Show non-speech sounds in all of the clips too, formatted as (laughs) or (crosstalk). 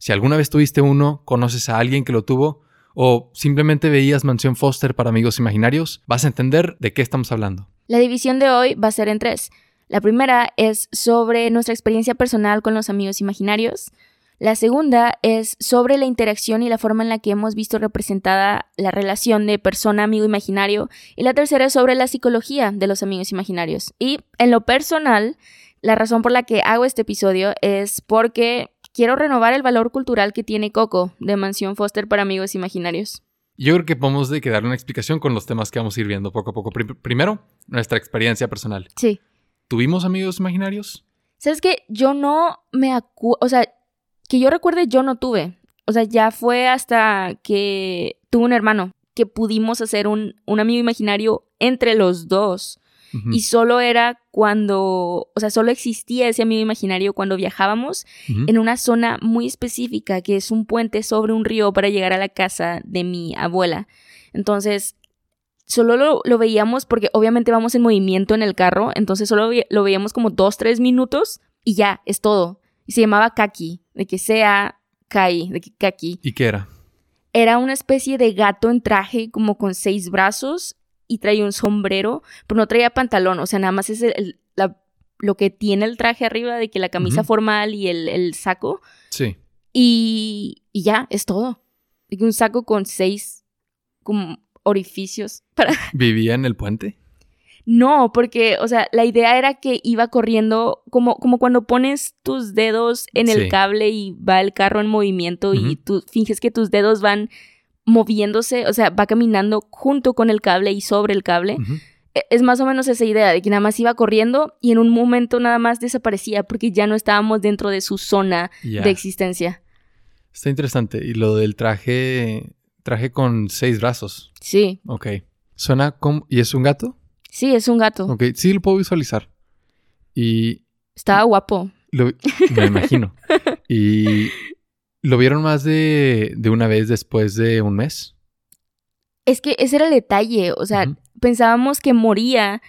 Si alguna vez tuviste uno, conoces a alguien que lo tuvo, o simplemente veías Mansión Foster para amigos imaginarios, vas a entender de qué estamos hablando. La división de hoy va a ser en tres. La primera es sobre nuestra experiencia personal con los amigos imaginarios. La segunda es sobre la interacción y la forma en la que hemos visto representada la relación de persona-amigo imaginario. Y la tercera es sobre la psicología de los amigos imaginarios. Y en lo personal, la razón por la que hago este episodio es porque quiero renovar el valor cultural que tiene Coco de Mansión Foster para amigos imaginarios. Yo creo que podemos de que darle una explicación con los temas que vamos a ir viendo poco a poco. primero, nuestra experiencia personal. Sí. ¿Tuvimos amigos imaginarios? ¿Sabes qué? Yo no me acuerdo, o sea, que yo recuerde, yo no tuve. O sea, ya fue hasta que tuve un hermano que pudimos hacer un, un amigo imaginario entre los dos. Y solo era cuando, o sea, solo existía ese amigo imaginario cuando viajábamos en una zona muy específica, que es un puente sobre un río para llegar a la casa de mi abuela. Entonces, solo lo, lo veíamos porque obviamente vamos en movimiento en el carro, entonces solo lo veíamos como dos, tres minutos y ya, es todo. Y se llamaba Kaki de que sea Kai, de que Kaki. ¿Y qué era? Era una especie de gato en traje como con seis brazos y traía un sombrero, pero no traía pantalón, o sea, nada más es el, lo que tiene el traje arriba de que la camisa formal y el, saco. Sí. Y, y, ya, es todo. Un saco con seis como orificios para... (laughs) ¿Vivía en el puente? No, porque, o sea, la idea era que iba corriendo como, como cuando pones tus dedos en el cable y va el carro en movimiento y tú finges que tus dedos van moviéndose, o sea, va caminando junto con el cable y sobre el cable. E, es más o menos esa idea de que nada más iba corriendo y en un momento nada más desaparecía porque ya no estábamos dentro de su zona de existencia. Está interesante. Y lo del traje, traje con seis brazos. Sí. Ok. Suena como... ¿Y es un gato? Sí, es un gato. Ok, sí lo puedo visualizar. Y... Estaba guapo. me imagino. (laughs) y... ¿Lo vieron más de, de, una vez después de un mes? Es que ese era el detalle. O sea, pensábamos que moría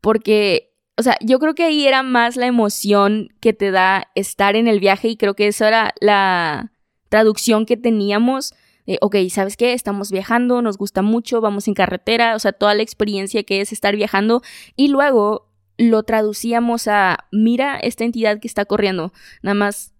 porque... O sea, yo creo que ahí era más la emoción que te da estar en el viaje y creo que esa era la traducción que teníamos ok, ¿sabes qué? Estamos viajando, nos gusta mucho, vamos en carretera, o sea, toda la experiencia que es estar viajando y luego lo traducíamos a, mira esta entidad que está corriendo, nada más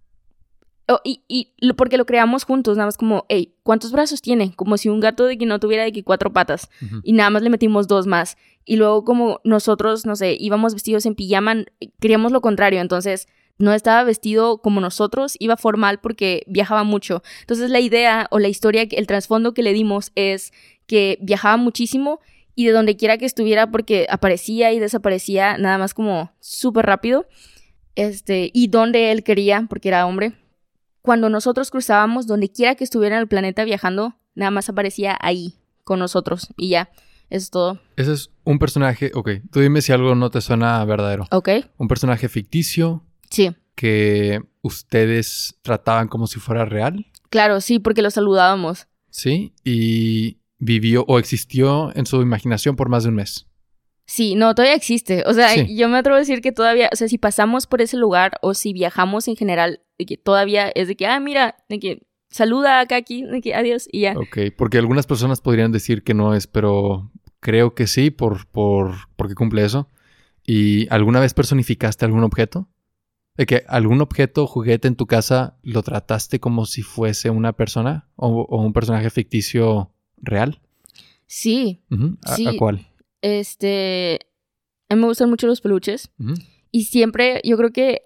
Oh, y, y porque lo creamos juntos, nada más como, hey, ¿cuántos brazos tiene? Como si un gato de que no tuviera de que cuatro patas. Y nada más le metimos dos más. Y luego como nosotros, no sé, íbamos vestidos en pijama, queríamos lo contrario. Entonces, no estaba vestido como nosotros, iba formal porque viajaba mucho. Entonces la idea o la historia, el trasfondo que le dimos es que viajaba muchísimo y de donde quiera que estuviera porque aparecía y desaparecía nada más como súper rápido. Este, y donde él quería, porque era hombre. Cuando nosotros cruzábamos, donde quiera que estuviera en el planeta viajando, nada más aparecía ahí con nosotros y ya. Eso es todo. Ese es un personaje, ok, tú dime si algo no te suena verdadero. Ok. Un personaje ficticio, Sí. Que ustedes trataban como si fuera real. Claro, sí, porque lo saludábamos. Sí, y vivió o existió en su imaginación por más de un mes. Sí, no, todavía existe. O sea, yo me atrevo a decir que todavía, o sea, si pasamos por ese lugar o si viajamos en general, que todavía es de que, ah, mira, de que saluda acá aquí, de que adiós y ya. Ok, porque algunas personas podrían decir que no es, pero creo que sí, por, por, porque cumple eso. ¿Y alguna vez personificaste algún objeto? de que algún objeto juguete en tu casa lo trataste como si fuese una persona o, un personaje ficticio real. Sí. ¿A, cuál? Este. A mí me gustan mucho los peluches. Y siempre, yo creo que.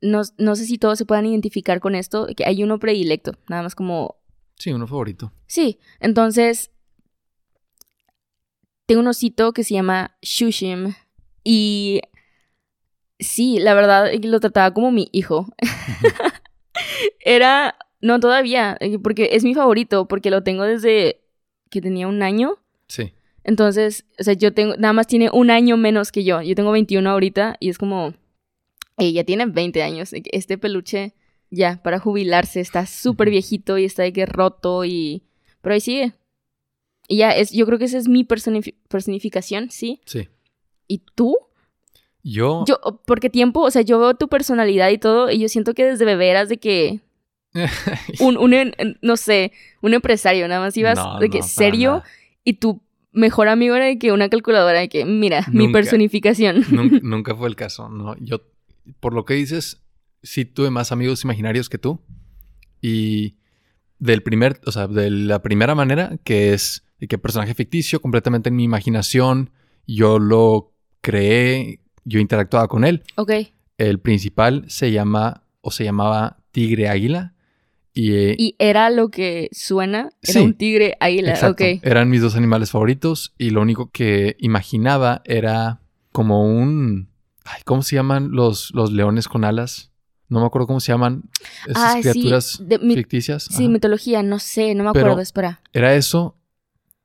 No, no, sé si todos se puedan identificar con esto, que hay uno predilecto, nada más como... Sí, uno favorito. Sí, entonces... Tengo un osito que se llama Shushim y sí, la verdad lo trataba como mi hijo. (laughs) Era, No, todavía, eh, porque es mi favorito, porque lo tengo desde que tenía un año. Sí. Entonces, o sea, yo tengo, nada más tiene un año menos que yo. Yo tengo 21 ahorita y es como, ella tiene 20 años. Este peluche, ya, para jubilarse, está súper viejito y está de que roto y... Pero ahí sigue. Y ya, es, yo creo que esa es mi personificación, ¿sí? Sí. ¿Y tú? Yo... Yo, porque tiempo, o sea, yo veo tu personalidad y todo y yo siento que desde bebé eras de que... (laughs) un, un, no sé, un empresario, nada más ibas de que serio y tu mejor amigo era de que una calculadora de que, mira, mi personificación. (laughs) Nunca, (laughs) nunca, fue el caso, no, yo, por lo que dices, sí tuve más amigos imaginarios que tú y del primer, o sea, de la primera manera, que es de que personaje ficticio, completamente en mi imaginación, yo lo creé, yo interactuaba con él. Ok. El principal se llama, o se llamaba Tigre Águila. Y, eh, y era lo que suena, era un tigre águila, exacto. Eran mis dos animales favoritos y lo único que imaginaba era como un... Ay, ¿Cómo se llaman los, los leones con alas? No me acuerdo cómo se llaman esas criaturas ficticias. Sí, mitología, no sé, no me acuerdo, espera. Era eso,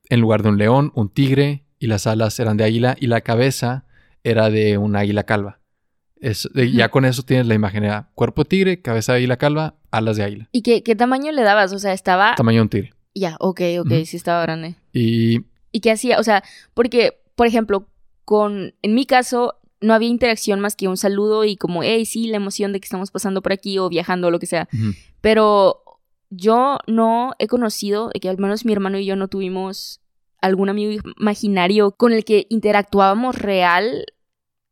en lugar de un león, un tigre, y las alas eran de águila, y la cabeza era de un águila calva. Ya con eso tienes la imagen, era cuerpo tigre, cabeza de águila calva, alas de águila. ¿Y qué, tamaño le dabas? O sea, estaba... Tamaño de un tigre. Ya, ok, ok, sí estaba grande. Y... ¿Y qué hacía? O sea, porque, por ejemplo, con... En mi caso, no había interacción más que un saludo y como, hey, sí, la emoción de que estamos pasando por aquí o viajando o lo que sea. Pero yo no he conocido, que al menos mi hermano y yo no tuvimos algún amigo imaginario con el que interactuábamos real.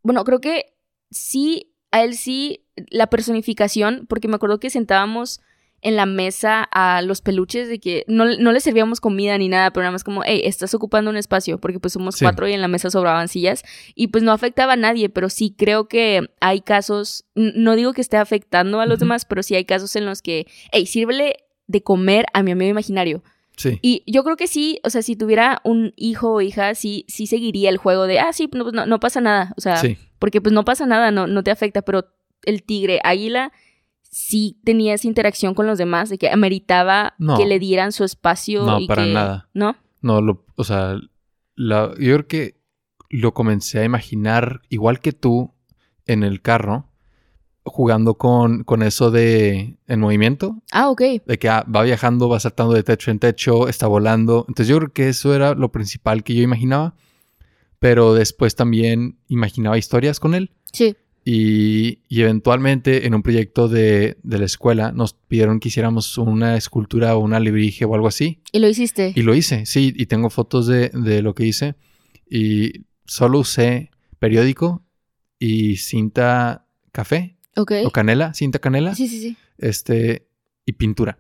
Bueno, creo que sí, a él sí, la personificación, porque me acuerdo que sentábamos en la mesa a los peluches de que no, no les servíamos comida ni nada, pero nada más como, hey, estás ocupando un espacio, porque pues somos cuatro y en la mesa sobraban sillas y pues no afectaba a nadie, pero sí creo que hay casos, no digo que esté afectando a los demás, pero sí hay casos en los que, hey, sírvele de comer a mi amigo imaginario. Sí. Y yo creo que sí, o sea, si tuviera un hijo o hija, sí, sí seguiría el juego de, ah, sí, no, no, no pasa nada, o sea, porque pues no pasa nada, no, no te afecta, pero el tigre águila sí tenía esa interacción con los demás, de que ameritaba que le dieran su espacio. No, y para nada. ¿No? No, lo, o sea, la, yo creo que lo comencé a imaginar igual que tú en el carro, jugando con, con eso de en movimiento. Ah, ok. De que ah, va viajando, va saltando de techo en techo, está volando. Entonces yo creo que eso era lo principal que yo imaginaba. Pero después también imaginaba historias con él. Sí. Y, eventualmente en un proyecto de, la escuela nos pidieron que hiciéramos una escultura o una librige o algo así. ¿Y lo hiciste? Y lo hice, sí, y tengo fotos de, lo que hice. Y solo usé periódico y cinta café. Ok. O canela, cinta canela. Sí, sí, sí. Este, y pintura.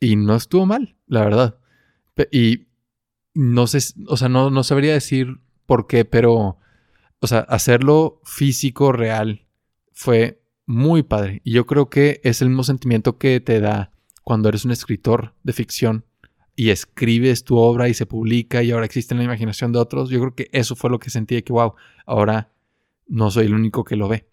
Y no estuvo mal, la verdad. Y no sé, o sea, no, no sabría decir por qué, pero o sea, hacerlo físico, real, fue muy padre. Y yo creo que es el mismo sentimiento que te da cuando eres un escritor de ficción y escribes tu obra y se publica y ahora existe en la imaginación de otros. Yo creo que eso fue lo que sentí que, wow, ahora no soy el único que lo ve.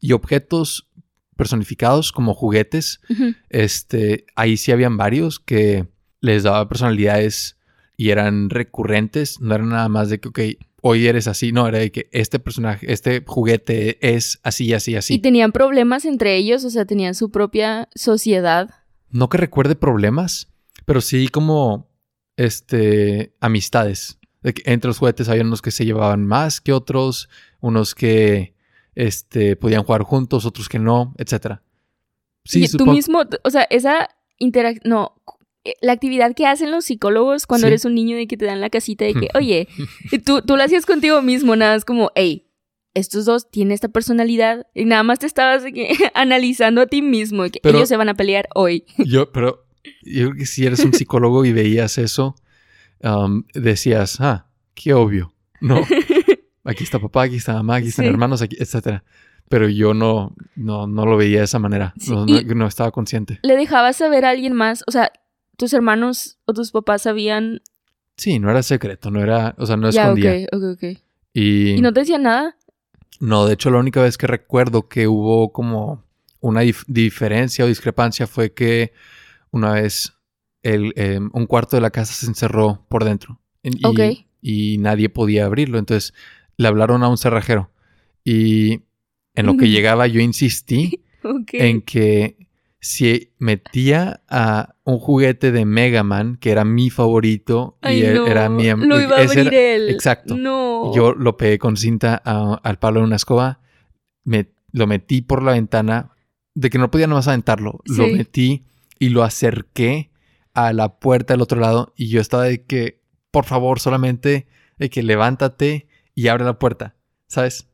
Y objetos personificados como juguetes, este, ahí sí habían varios que les daba personalidades y eran recurrentes, no eran nada más de que, ok, hoy eres así, no, era de que este personaje, este juguete es así, así, así. ¿Y tenían problemas entre ellos? O sea, tenían su propia sociedad. No que recuerde problemas, pero sí como, este, amistades. De que entre los juguetes había unos que se llevaban más que otros, unos que, este, podían jugar juntos, otros que no, etcétera. Sí, y tú mismo, o sea, esa interacción, no, la actividad que hacen los psicólogos cuando eres un niño de que te dan la casita de que, (laughs) oye, tú, tú lo hacías contigo mismo, nada es como, hey, estos dos tienen esta personalidad y nada más te estabas (laughs) analizando a ti mismo que ellos se van a pelear hoy. (laughs) Yo, pero yo creo que si eres un psicólogo y veías eso, um, decías, ah, qué obvio, no. Aquí está papá, aquí está mamá, aquí están hermanos, aquí, etcétera. Pero yo no, no, no lo veía de esa manera. No, no, estaba consciente. ¿Le dejabas saber a alguien más? O sea, tus hermanos o tus papás sabían. Sí, no era secreto, no era, o sea, no escondía. ok, ok, ok. Y... ¿Y no te decían nada? No, de hecho la única vez que recuerdo que hubo como una diferencia o discrepancia fue que una vez el, em, un cuarto de la casa se encerró por dentro. Y, nadie podía abrirlo. Entonces le hablaron a un cerrajero. Y en lo que Ujú. llegaba yo insistí (laughs) en que si metía a un juguete de Mega Man, que era mi favorito, Ay, y e- no. era mi... Lo iba a abrir era- él. Exacto. No. Yo lo pegué con cinta a- al palo de una escoba, me, lo metí por la ventana, de que no podía nomás aventarlo, lo metí y lo acerqué a la puerta del otro lado y yo estaba de que, por favor, solamente de que levántate y abre la puerta, ¿sabes?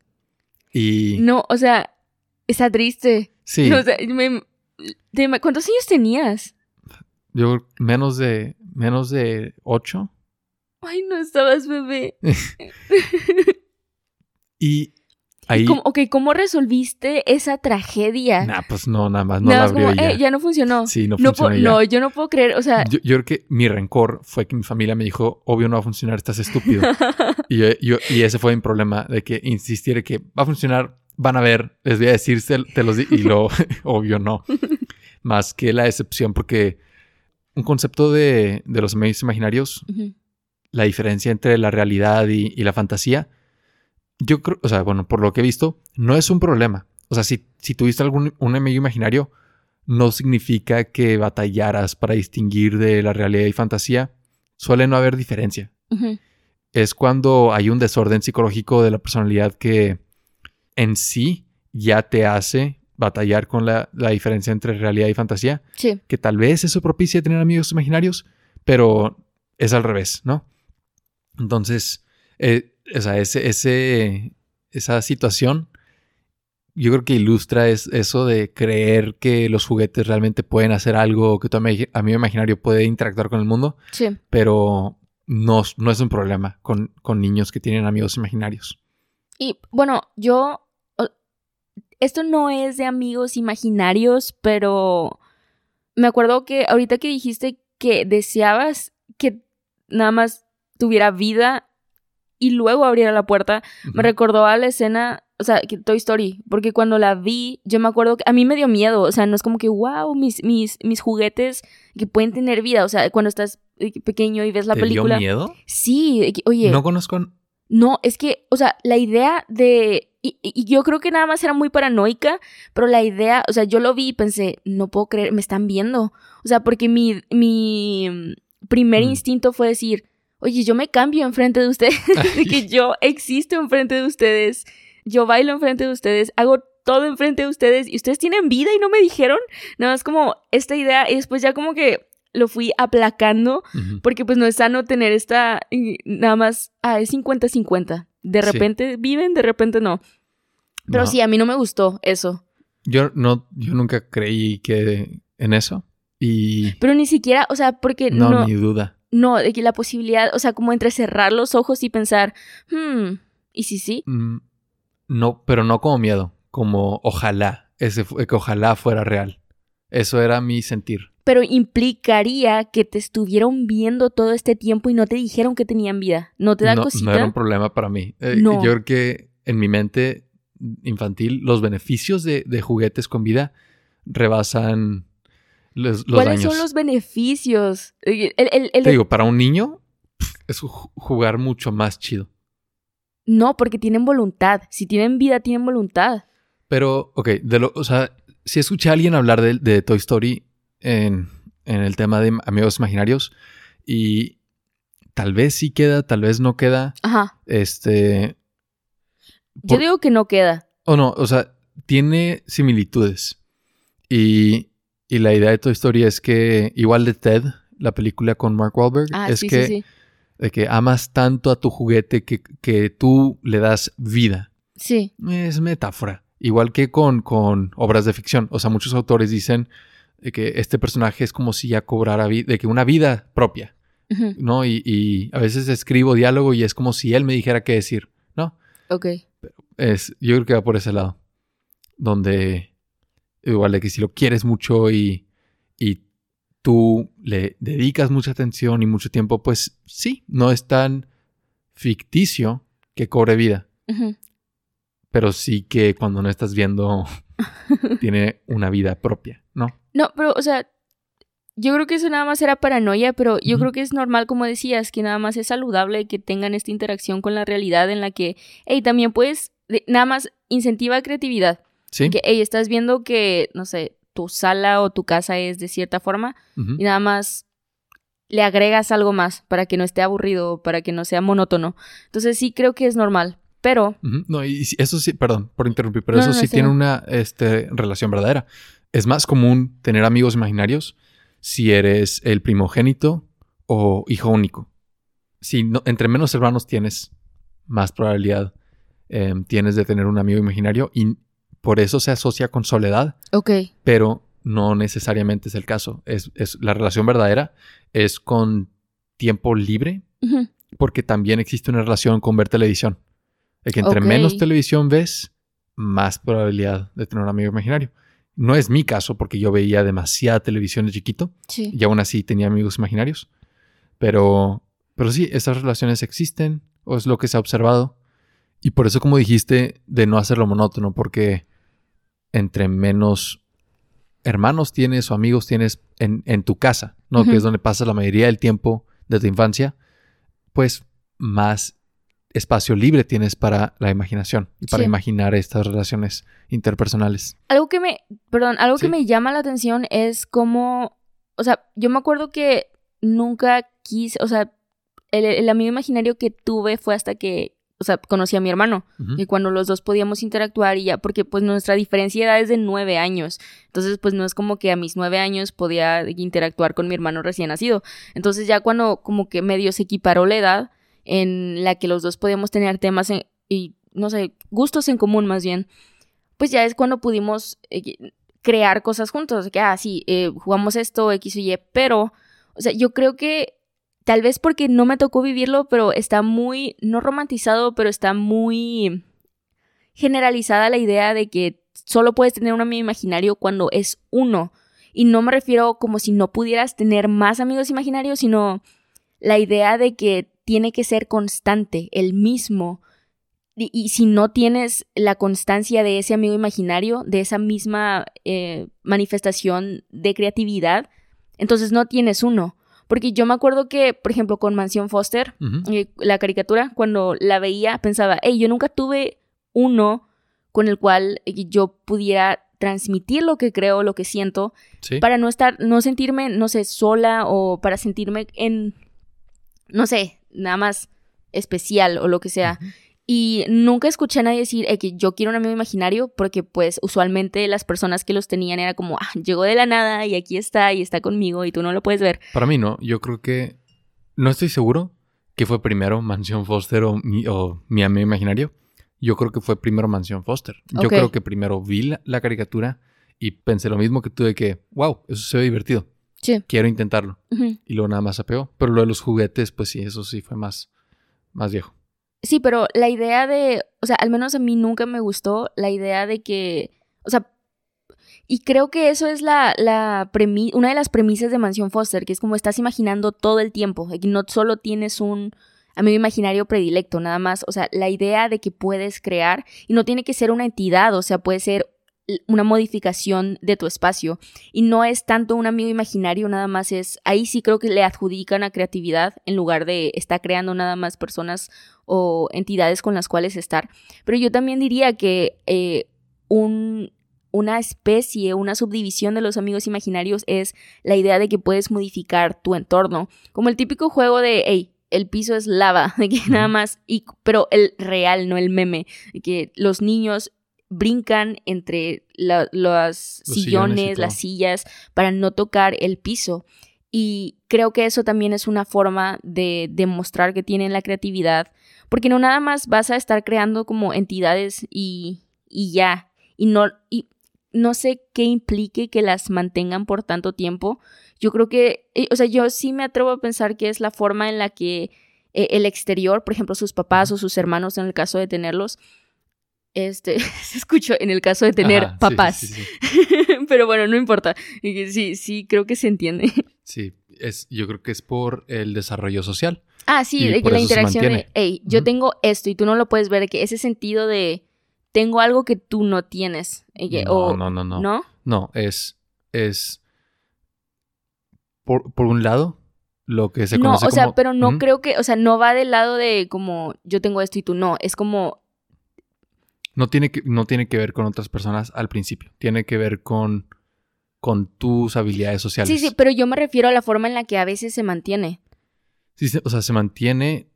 Y No, o sea, está triste. sí, O sea, me- ¿Cuántos años tenías? yo menos de, menos de ocho. Ay, no estabas bebé. (laughs) (laughs) Y ahí, ¿Cómo, ok, ¿cómo resolviste esa tragedia? nah, pues no, nada más, no Nada la más abrió como, ya. eh, ya no funcionó. Sí, no no, funcionó ya. no, yo no puedo creer, o sea, Yo, yo creo que mi rencor fue que mi familia me dijo, obvio no va a funcionar, estás estúpido. (laughs) y, yo- yo- y ese fue mi problema, de que insistiera que va a funcionar, van a ver, les voy a decir, te los y lo, (laughs) (laughs) obvio no. Más que la excepción, porque un concepto de, de los medios imaginarios, la diferencia entre la realidad y, y la fantasía, yo creo, o sea, bueno, por lo que he visto, no es un problema. O sea, si, si tuviste algún un imaginario, no significa que batallaras para distinguir de la realidad y fantasía. Suele no haber diferencia. Es cuando hay un desorden psicológico de la personalidad que en sí ya te hace batallar con la, la diferencia entre realidad y fantasía Sí. que tal vez eso propicia tener amigos imaginarios, pero es al revés, ¿no? Entonces, eh, o sea, ese, ese, esa situación, yo creo que ilustra es, eso de creer que los juguetes realmente pueden hacer algo, que tu ami- amigo imaginario puede interactuar con el mundo, Sí. pero no, no es un problema con, con niños que tienen amigos imaginarios. Y bueno, yo. Esto no es de amigos imaginarios, pero me acuerdo que ahorita que dijiste que deseabas que nada más tuviera vida y luego abriera la puerta, me recordó a la escena, o sea, que Toy Story, porque cuando la vi, yo me acuerdo que a mí me dio miedo, o sea, no es como que, wow, mis, mis, mis juguetes que pueden tener vida, o sea, cuando estás eh, pequeño y ves la ¿Te película. dio miedo? Sí, oye. No conozco... No, es que, o sea, la idea de... Y, yo creo que nada más era muy paranoica, pero la idea, o sea, yo lo vi y pensé, no puedo creer, me están viendo. O sea, porque mi, mi primer Mm. instinto fue decir, oye, yo me cambio enfrente de ustedes, (laughs) de que yo existo enfrente de ustedes, yo bailo enfrente de ustedes, hago todo enfrente de ustedes y ustedes tienen vida y no me dijeron. Nada más como esta idea y después ya como que lo fui aplacando porque pues no es sano tener esta, nada más, ah, es 50-50. De Sí. repente viven, de repente no. Pero No. sí, a mí no me gustó eso. Yo no, yo nunca creí que en eso. Y Pero ni siquiera, o sea, porque no, no, no, ni duda. de que la posibilidad, o sea, como entre cerrar los ojos y pensar, hmm, ¿y si sí? Mm, No, pero no como miedo, como ojalá, ese que ojalá fuera real. Eso era mi sentir. Pero implicaría que te estuvieron viendo todo este tiempo y no te dijeron que tenían vida. ¿No te da no, cosita? no era un problema para mí. Eh, No. Yo creo que en mi mente infantil los beneficios de, de juguetes con vida rebasan los, los ¿Cuáles daños. son los beneficios? El, el- Te digo, para un niño es ju- jugar mucho más chido. No, porque tienen voluntad. Si tienen vida, tienen voluntad. Pero, ok, de lo, o sea, si escuché a alguien hablar de, de Toy Story en, en el tema de amigos imaginarios y tal vez sí queda, tal vez no queda, Ajá. este... Yo digo que no queda. O no, o sea, tiene similitudes. Y, y la idea de Toy Story es que, igual de Ted, la película con Mark Wahlberg, Ah, es sí, que, sí, sí. de que amas tanto a tu juguete que, que tú le das vida. Sí. Es metáfora. Igual que con, con obras de ficción. O sea, muchos autores dicen de que este personaje es como si ya cobrara vida, de que una vida propia. ¿no? Y, y a veces escribo diálogo y es como si él me dijera qué decir, ¿no? Ok. Es, yo creo que va por ese lado. Donde, igual de que si lo quieres mucho y, y tú le dedicas mucha atención y mucho tiempo, pues sí, no es tan ficticio que cobre vida. Ujú. Pero sí que cuando no estás viendo (laughs) tiene una vida propia, ¿no? No, pero, o sea, yo creo que eso nada más era paranoia, pero yo creo que es normal, como decías, que nada más es saludable que tengan esta interacción con la realidad en la que, hey, también puedes, nada más incentiva creatividad. Sí. Que, hey, estás viendo que, no sé, tu sala o tu casa es de cierta forma y nada más le agregas algo más para que no esté aburrido, para que no sea monótono. Entonces sí creo que es normal, pero. No, y eso sí, perdón por interrumpir, pero No, eso no, sí sí, tiene una este, relación verdadera. Es más común tener amigos imaginarios si eres el primogénito o hijo único. Si no- entre menos hermanos tienes, más probabilidad em, tienes de tener un amigo imaginario y por eso se asocia con soledad, ok. pero no necesariamente es el caso. Es, es- la relación verdadera es con tiempo libre porque también existe una relación con ver televisión. De que entre menos televisión ves, más probabilidad de tener un amigo imaginario. No es mi caso porque yo veía demasiada televisión de chiquito Sí. y aún así tenía amigos imaginarios. Pero, pero sí, esas relaciones existen o es lo que se ha observado. Y por eso, como dijiste, de no hacerlo monótono, porque entre menos hermanos tienes o amigos tienes en, en tu casa, ¿no? Ujú. Que es donde pasas la mayoría del tiempo de tu infancia, pues más espacio libre tienes para la imaginación y para Sí. imaginar estas relaciones interpersonales. Algo que me, perdón, algo que me llama la atención es como, o sea, yo me acuerdo que nunca quise, o sea, el, el amigo imaginario que tuve fue hasta que, o sea, conocí a mi hermano. Y cuando los dos podíamos interactuar y ya, porque pues nuestra diferencia de edad es de nueve años. Entonces, pues no es como que a mis nueve años podía interactuar con mi hermano recién nacido. Entonces ya cuando como que medio se equiparó la edad en la que los dos podíamos tener temas y, no sé, gustos en común más bien, pues ya es cuando pudimos eh, crear cosas juntos. Que, ah, eh, jugamos esto, X o Y, pero, o sea, yo creo que tal vez porque no me tocó vivirlo, pero está muy, no romantizado, pero está muy generalizada la idea de que solo puedes tener un amigo imaginario cuando es uno. Y no me refiero como si no pudieras tener más amigos imaginarios, sino la idea de que tiene que ser constante, el mismo. Y, y si no tienes la constancia de ese amigo imaginario, de esa misma eh, manifestación de creatividad, entonces no tienes uno. Porque yo me acuerdo que, por ejemplo, con Mansión Foster, eh, la caricatura, cuando la veía, pensaba, hey, yo nunca tuve uno con el cual yo pudiera transmitir lo que creo, lo que siento, Sí. para no estar, no sentirme, no sé, sola o para sentirme en, no sé, nada más especial o lo que sea. Y nunca escuché a nadie decir eh, que yo quiero un amigo imaginario, porque pues usualmente las personas que los tenían era como, ah, llegó de la nada y aquí está y está conmigo y tú no lo puedes ver. Para mí no, yo creo que no estoy seguro que fue primero Mansión Foster o mi, o mi amigo imaginario. Yo creo que fue primero Mansión Foster. Yo creo que primero vi la, la caricatura y pensé lo mismo que tú de que, wow, eso se ve divertido, Sí. quiero intentarlo. Y luego nada más se pegó. Pero lo de los juguetes, pues sí, eso sí fue más, más viejo. Sí, pero la idea de, o sea, al menos a mí nunca me gustó la idea de que, o sea, y creo que eso es la, la premi- una de las premisas de Mansión Foster, que es como estás imaginando todo el tiempo, que no solo tienes un amigo imaginario predilecto, nada más, o sea, la idea de que puedes crear, y no tiene que ser una entidad, o sea, puede ser una modificación de tu espacio y no es tanto un amigo imaginario, nada más es, ahí sí creo que le adjudican a creatividad en lugar de estar creando nada más personas o entidades con las cuales estar. Pero yo también diría que eh, un, una especie, una subdivisión de los amigos imaginarios es la idea de que puedes modificar tu entorno. Como el típico juego de, hey, el piso es lava, (laughs) de que nada más, y, pero el real, no el meme, de que los niños brincan entre la- los Los sillones sillones, las sillas, para no tocar el piso. Y creo que eso también es una forma de demostrar que tienen la creatividad, porque no nada más vas a estar creando como entidades y, y ya, y no, y no sé qué implique que las mantengan por tanto tiempo. Yo creo que, o sea, yo sí me atrevo a pensar que es la forma en la que eh, el exterior, por ejemplo, sus papás o sus hermanos, en el caso de tenerlos, este, (laughs) se escuchó en el caso de tener Ajá, papás. Sí, sí, sí. (laughs) Pero bueno, no importa. Sí, sí, creo que se entiende. (laughs) Sí, es, yo creo que es por el desarrollo social. Ah, sí, de que la interacción de, hey, yo tengo esto y tú no lo puedes ver, que ese sentido de, tengo algo que tú no tienes. que- No, o, no, no, no. ¿No? No, es, es por, por un lado, lo que se no, conoce o sea, como- pero no creo que, o sea, no va del lado de como yo tengo esto y tú no. Es como, No tiene, que, no tiene que ver con otras personas al principio. Tiene que ver con, con tus habilidades sociales. sí, sí, pero yo me refiero a la forma en la que a veces se mantiene. Sí, o sea, se mantiene.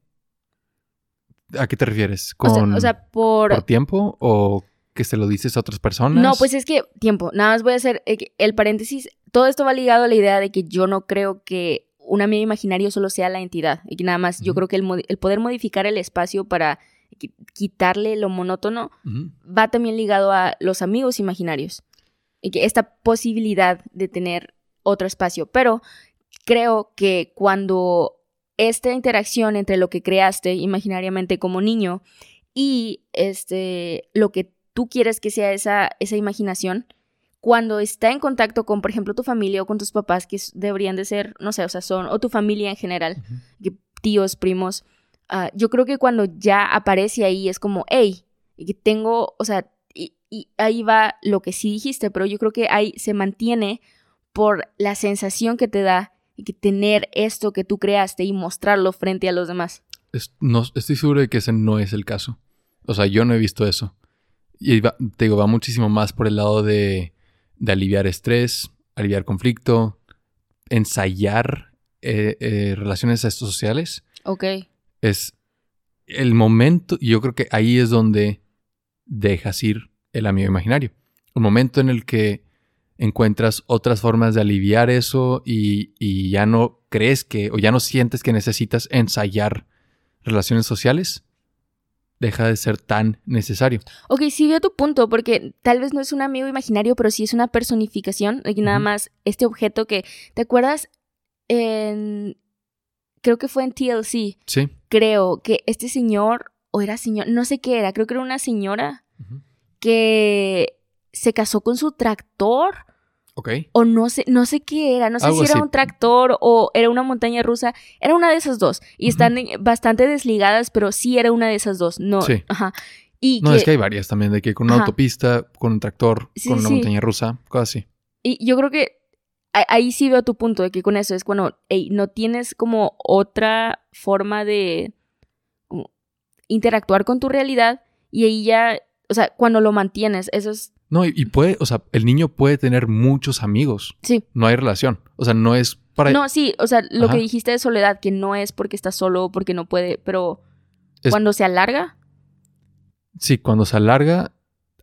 ¿A qué te refieres? O sea, ¿Con, o sea, por... por tiempo o que se lo dices a otras personas? No, pues es que, tiempo, nada más voy a hacer eh, el paréntesis. Todo esto va ligado a la idea de que yo no creo que un amigo imaginario solo sea la entidad. Y que nada más, yo creo que el, el poder modificar el espacio para quitarle lo monótono va también ligado a los amigos imaginarios. Y que esta posibilidad de tener otro espacio. Pero creo que cuando esta interacción entre lo que creaste imaginariamente como niño y este lo que tú quieres que sea esa, esa imaginación, cuando está en contacto con, por ejemplo, tu familia o con tus papás, que deberían de ser, no sé, o sea, son, o tu familia en general, tíos, primos, ah, yo creo que cuando ya aparece ahí es como, hey, tengo, o sea, y, y ahí va lo que sí dijiste, pero yo creo que ahí se mantiene por la sensación que te da que tener esto que tú creaste y mostrarlo frente a los demás. Es- no, estoy seguro de que ese no es el caso. O sea, yo no he visto eso. Y va- te digo, va muchísimo más por el lado de, de aliviar estrés, aliviar conflicto, ensayar eh, eh, relaciones sociales. Ok. Es el momento, y yo creo que ahí es donde dejas ir el amigo imaginario. Un momento en el que encuentras otras formas de aliviar eso y, y ya no crees que, o ya no sientes que necesitas ensayar relaciones sociales, deja de ser tan necesario. Ok, sí veo tu punto, porque tal vez no es un amigo imaginario, pero sí es una personificación. Y nada más este objeto que, ¿te acuerdas? En, creo que fue en TLC, Sí. creo que este señor, o era señor, no sé qué era, creo que era una señora que se casó con su tractor Ok. o no sé, no sé qué era, no sé Algo si era así. un tractor o era una montaña rusa, era una de esas dos y están bastante desligadas, pero sí era una de esas dos, no, Sí. ajá. Y No, que, es que hay varias también, de que con una Ajá. autopista, con un tractor, Sí, con una sí. montaña rusa, cosas así. y yo creo que ahí sí veo tu punto de que con eso es cuando no tienes como otra forma de interactuar con tu realidad y ahí ya, o sea, cuando lo mantienes, eso es, No, y, y puede, o sea, el niño puede tener muchos amigos. sí. No hay relación. O sea, no es para... No, sí, o sea, lo Ajá. que dijiste de soledad, que no es porque está solo o porque no puede, pero Es- cuando se alarga, Sí, cuando se alarga,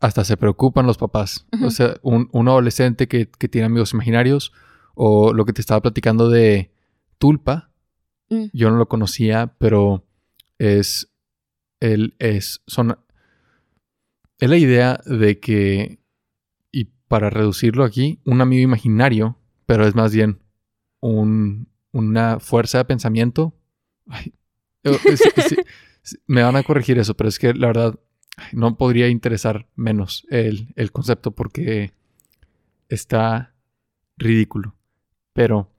hasta se preocupan los papás. O sea, un, un adolescente que, que tiene amigos imaginarios, o lo que te estaba platicando de Tulpa, Mm. yo no lo conocía, pero es. Él es. Son. Es la idea de que. Y para reducirlo aquí, un amigo imaginario, pero es más bien un, una fuerza de pensamiento. Ay, (laughs) me van a corregir eso, pero es que la verdad no podría interesar menos el, el concepto porque está ridículo. Pero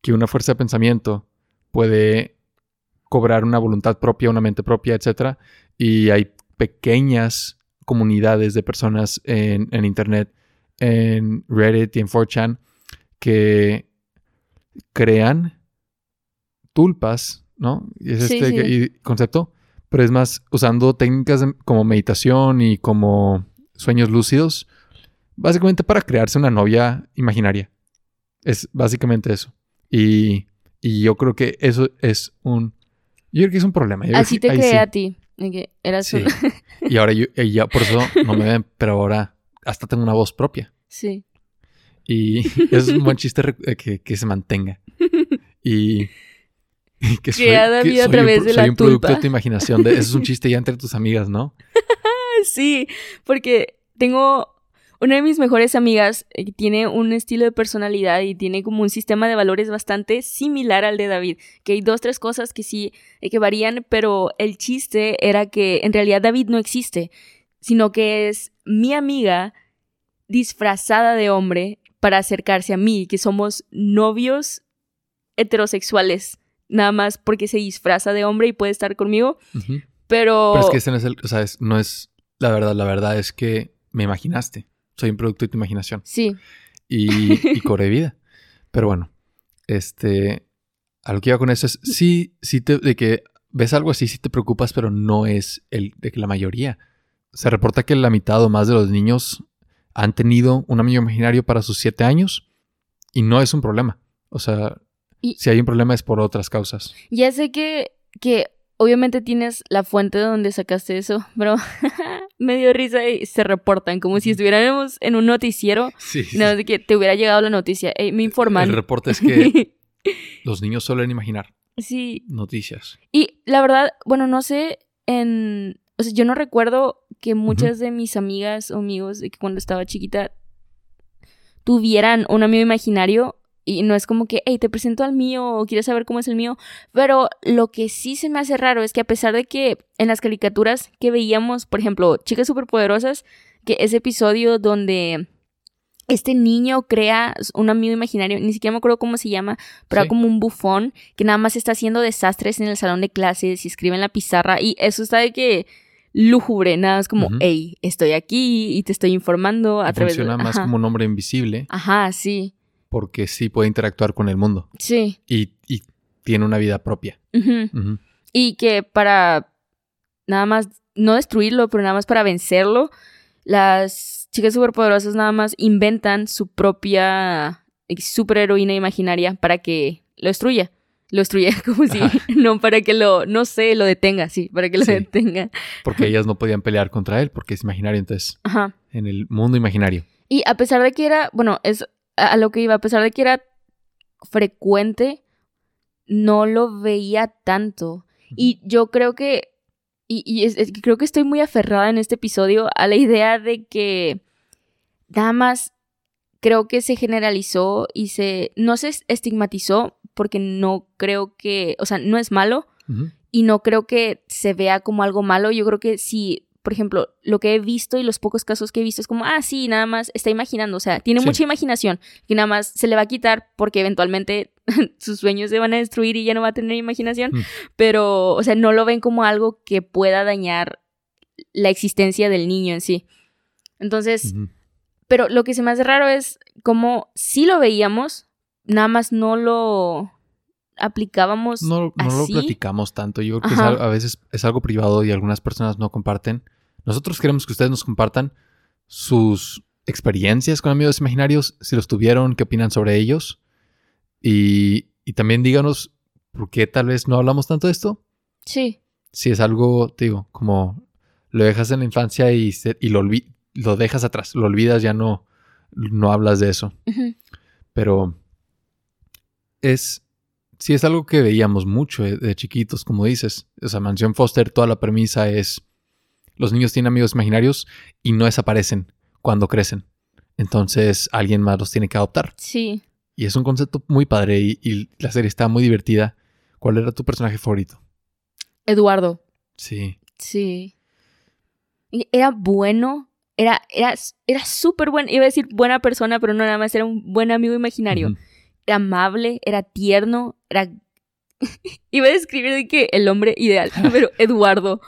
que una fuerza de pensamiento puede cobrar una voluntad propia, una mente propia, etc. Y hay pequeñas comunidades de personas en, en Internet, en Reddit y en 4chan que crean tulpas, ¿no? Y es Sí, este sí. concepto, pero es más usando técnicas como meditación y como sueños lúcidos, básicamente para crearse una novia imaginaria. Es básicamente eso. Y, y yo creo que eso es un... Yo creo que es un problema. Yo así que te creé sí. a ti. que eras Sí. un- (laughs) Y ahora yo, y ya por eso no me ven, pero ahora hasta tengo una voz propia. sí. Y (laughs) es un buen chiste eh, que, que se mantenga. (laughs) Y (laughs) que soy, Creada que vida a soy través un, de soy la un producto de tu imaginación. De, eso es un (laughs) chiste ya entre tus amigas, ¿no? (laughs) Sí, porque tengo una de mis mejores amigas eh, que tiene un estilo de personalidad y tiene como un sistema de valores bastante similar al de David, que hay dos, tres cosas que sí, eh, que varían, pero el chiste era que en realidad David no existe, sino que es mi amiga disfrazada de hombre para acercarse a mí, que somos novios heterosexuales, nada más porque se disfraza de hombre y puede estar conmigo, pero... Pero es que ese no es el... O sea, es- no es la verdad. La verdad es que me imaginaste. Soy un producto de tu imaginación. Sí, Y, y (laughs) cobré vida. Pero bueno. Este, a lo que iba con eso es, sí, sí te, de que ves algo así, sí te preocupas, pero no es el de que la mayoría. Se reporta que la mitad o más de los niños han tenido un amigo imaginario para sus siete años y no es un problema. O sea, Y- si hay un problema es por otras causas. Ya sé que, que obviamente tienes la fuente de donde sacaste eso, (laughs) pero me dio risa y se reportan como si estuviéramos en un noticiero. Sí. No, de que te hubiera llegado la noticia. Me informan. El reporte es que (laughs) los niños suelen imaginar sí. noticias. Y la verdad, bueno, no sé, en... O sea, yo no recuerdo que muchas de mis amigas o amigos de que cuando estaba chiquita tuvieran un amigo imaginario y no es como que, hey, te presento al mío o quieres saber cómo es el mío. Pero lo que sí se me hace raro es que a pesar de que en las caricaturas que veíamos, por ejemplo, Chicas Superpoderosas, que ese episodio donde este niño crea un amigo imaginario, ni siquiera me acuerdo cómo se llama, pero Sí. como un bufón que nada más está haciendo desastres en el salón de clases y escribe en la pizarra y eso está de que lúgubre, nada más como, Ujú. hey, estoy aquí y te estoy informando a través de... Funciona más Ajá. como un hombre invisible Ajá, sí, porque sí puede interactuar con el mundo sí. y, y tiene una vida propia. Ujú. Y que para nada más, no destruirlo, pero nada más para vencerlo, las chicas superpoderosas nada más inventan su propia superheroína imaginaria para que lo destruya. Lo destruya (laughs) como si, Ajá. no para que lo, no sé, lo detenga, sí, para que lo Sí. detenga. Porque (laughs) ellas no podían pelear contra él porque es imaginario, entonces, Ajá. en el mundo imaginario. Y a pesar de que era, bueno, es a lo que iba, a pesar de que era frecuente, no lo veía tanto. Y yo creo que, y, y es- es que creo que estoy muy aferrada en este episodio a la idea de que nada más creo que se generalizó y se, no se estigmatizó porque no creo que, o sea, no es malo, y no creo que se vea como algo malo. Yo creo que si, por ejemplo, lo que he visto y los pocos casos que he visto es como, ah, sí, nada más está imaginando, o sea, tiene Sí. mucha imaginación y nada más se le va a quitar porque eventualmente (laughs) sus sueños se van a destruir y ya no va a tener imaginación, Mm. pero, o sea, no lo ven como algo que pueda dañar la existencia del niño en sí. Entonces, pero lo que se me hace raro es como si lo veíamos, nada más no lo aplicábamos No, no lo platicamos tanto. Yo creo que es a veces es algo privado y algunas personas no comparten. Nosotros queremos que ustedes nos compartan sus experiencias con amigos imaginarios, si los tuvieron, qué opinan sobre ellos. Y, y también díganos por qué tal vez no hablamos tanto de esto. Sí. Si es algo, te digo, como lo dejas en la infancia y, se- y lo, lo dejas atrás, lo olvidas, ya no, no hablas de eso. Pero es. Sí, es algo que veíamos mucho de, de chiquitos, como dices. O sea, Mansión Foster, toda la premisa es. Los niños tienen amigos imaginarios y no desaparecen cuando crecen. Entonces alguien más los tiene que adoptar. Sí. Y es un concepto muy padre y, y la serie está muy divertida. ¿Cuál era tu personaje favorito? Eduardo. Sí. Sí. Era bueno. Era, era, era súper bueno. Iba a decir buena persona, pero no nada más era un buen amigo imaginario. Era amable, era tierno, era. (laughs) Iba a describir de que el hombre ideal, (laughs) pero Eduardo.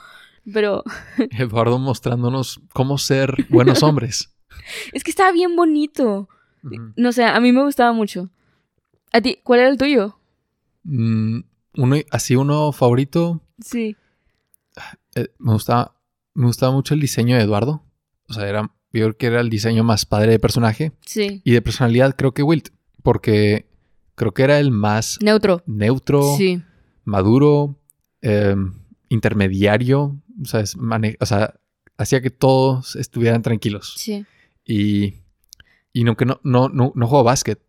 Pero (laughs) Eduardo mostrándonos cómo ser buenos hombres. (laughs) es que estaba bien bonito. No sé, a mí me gustaba mucho. ¿A ti? ¿Cuál era el tuyo? Mm, uno, así uno favorito. Sí. eh, me gustaba, me gustaba mucho el diseño de Eduardo. O sea, era, yo creo que era el diseño más padre de personaje. Sí. Y de personalidad creo que Wilt. Porque creo que era el más Neutro. neutro, Sí. maduro, eh, intermediario. O sea, es mane- o sea, hacía que todos estuvieran tranquilos. Sí. Y, y no que no, no, no, no jugó básquet.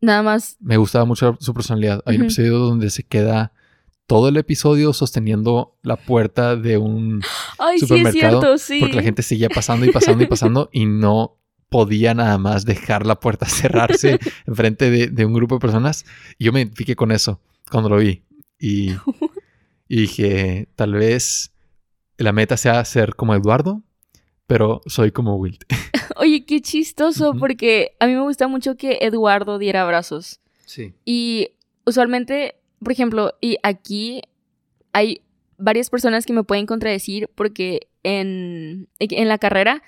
Nada más. Me gustaba mucho su personalidad. Hay un episodio donde se queda todo el episodio sosteniendo la puerta de un Ay, sí es supermercado, cierto, sí. porque la gente seguía pasando y pasando y pasando y no podía nada más dejar la puerta (laughs) cerrarse enfrente de, de un grupo de personas. Y yo me identifiqué con eso cuando lo vi. Y, (laughs) y dije, tal vez la meta sea ser como Eduardo, pero soy como Wilt. (laughs) Oye, qué chistoso, porque a mí me gusta mucho que Eduardo diera abrazos. Sí. Y usualmente, por ejemplo, y aquí hay varias personas que me pueden contradecir porque en, en la carrera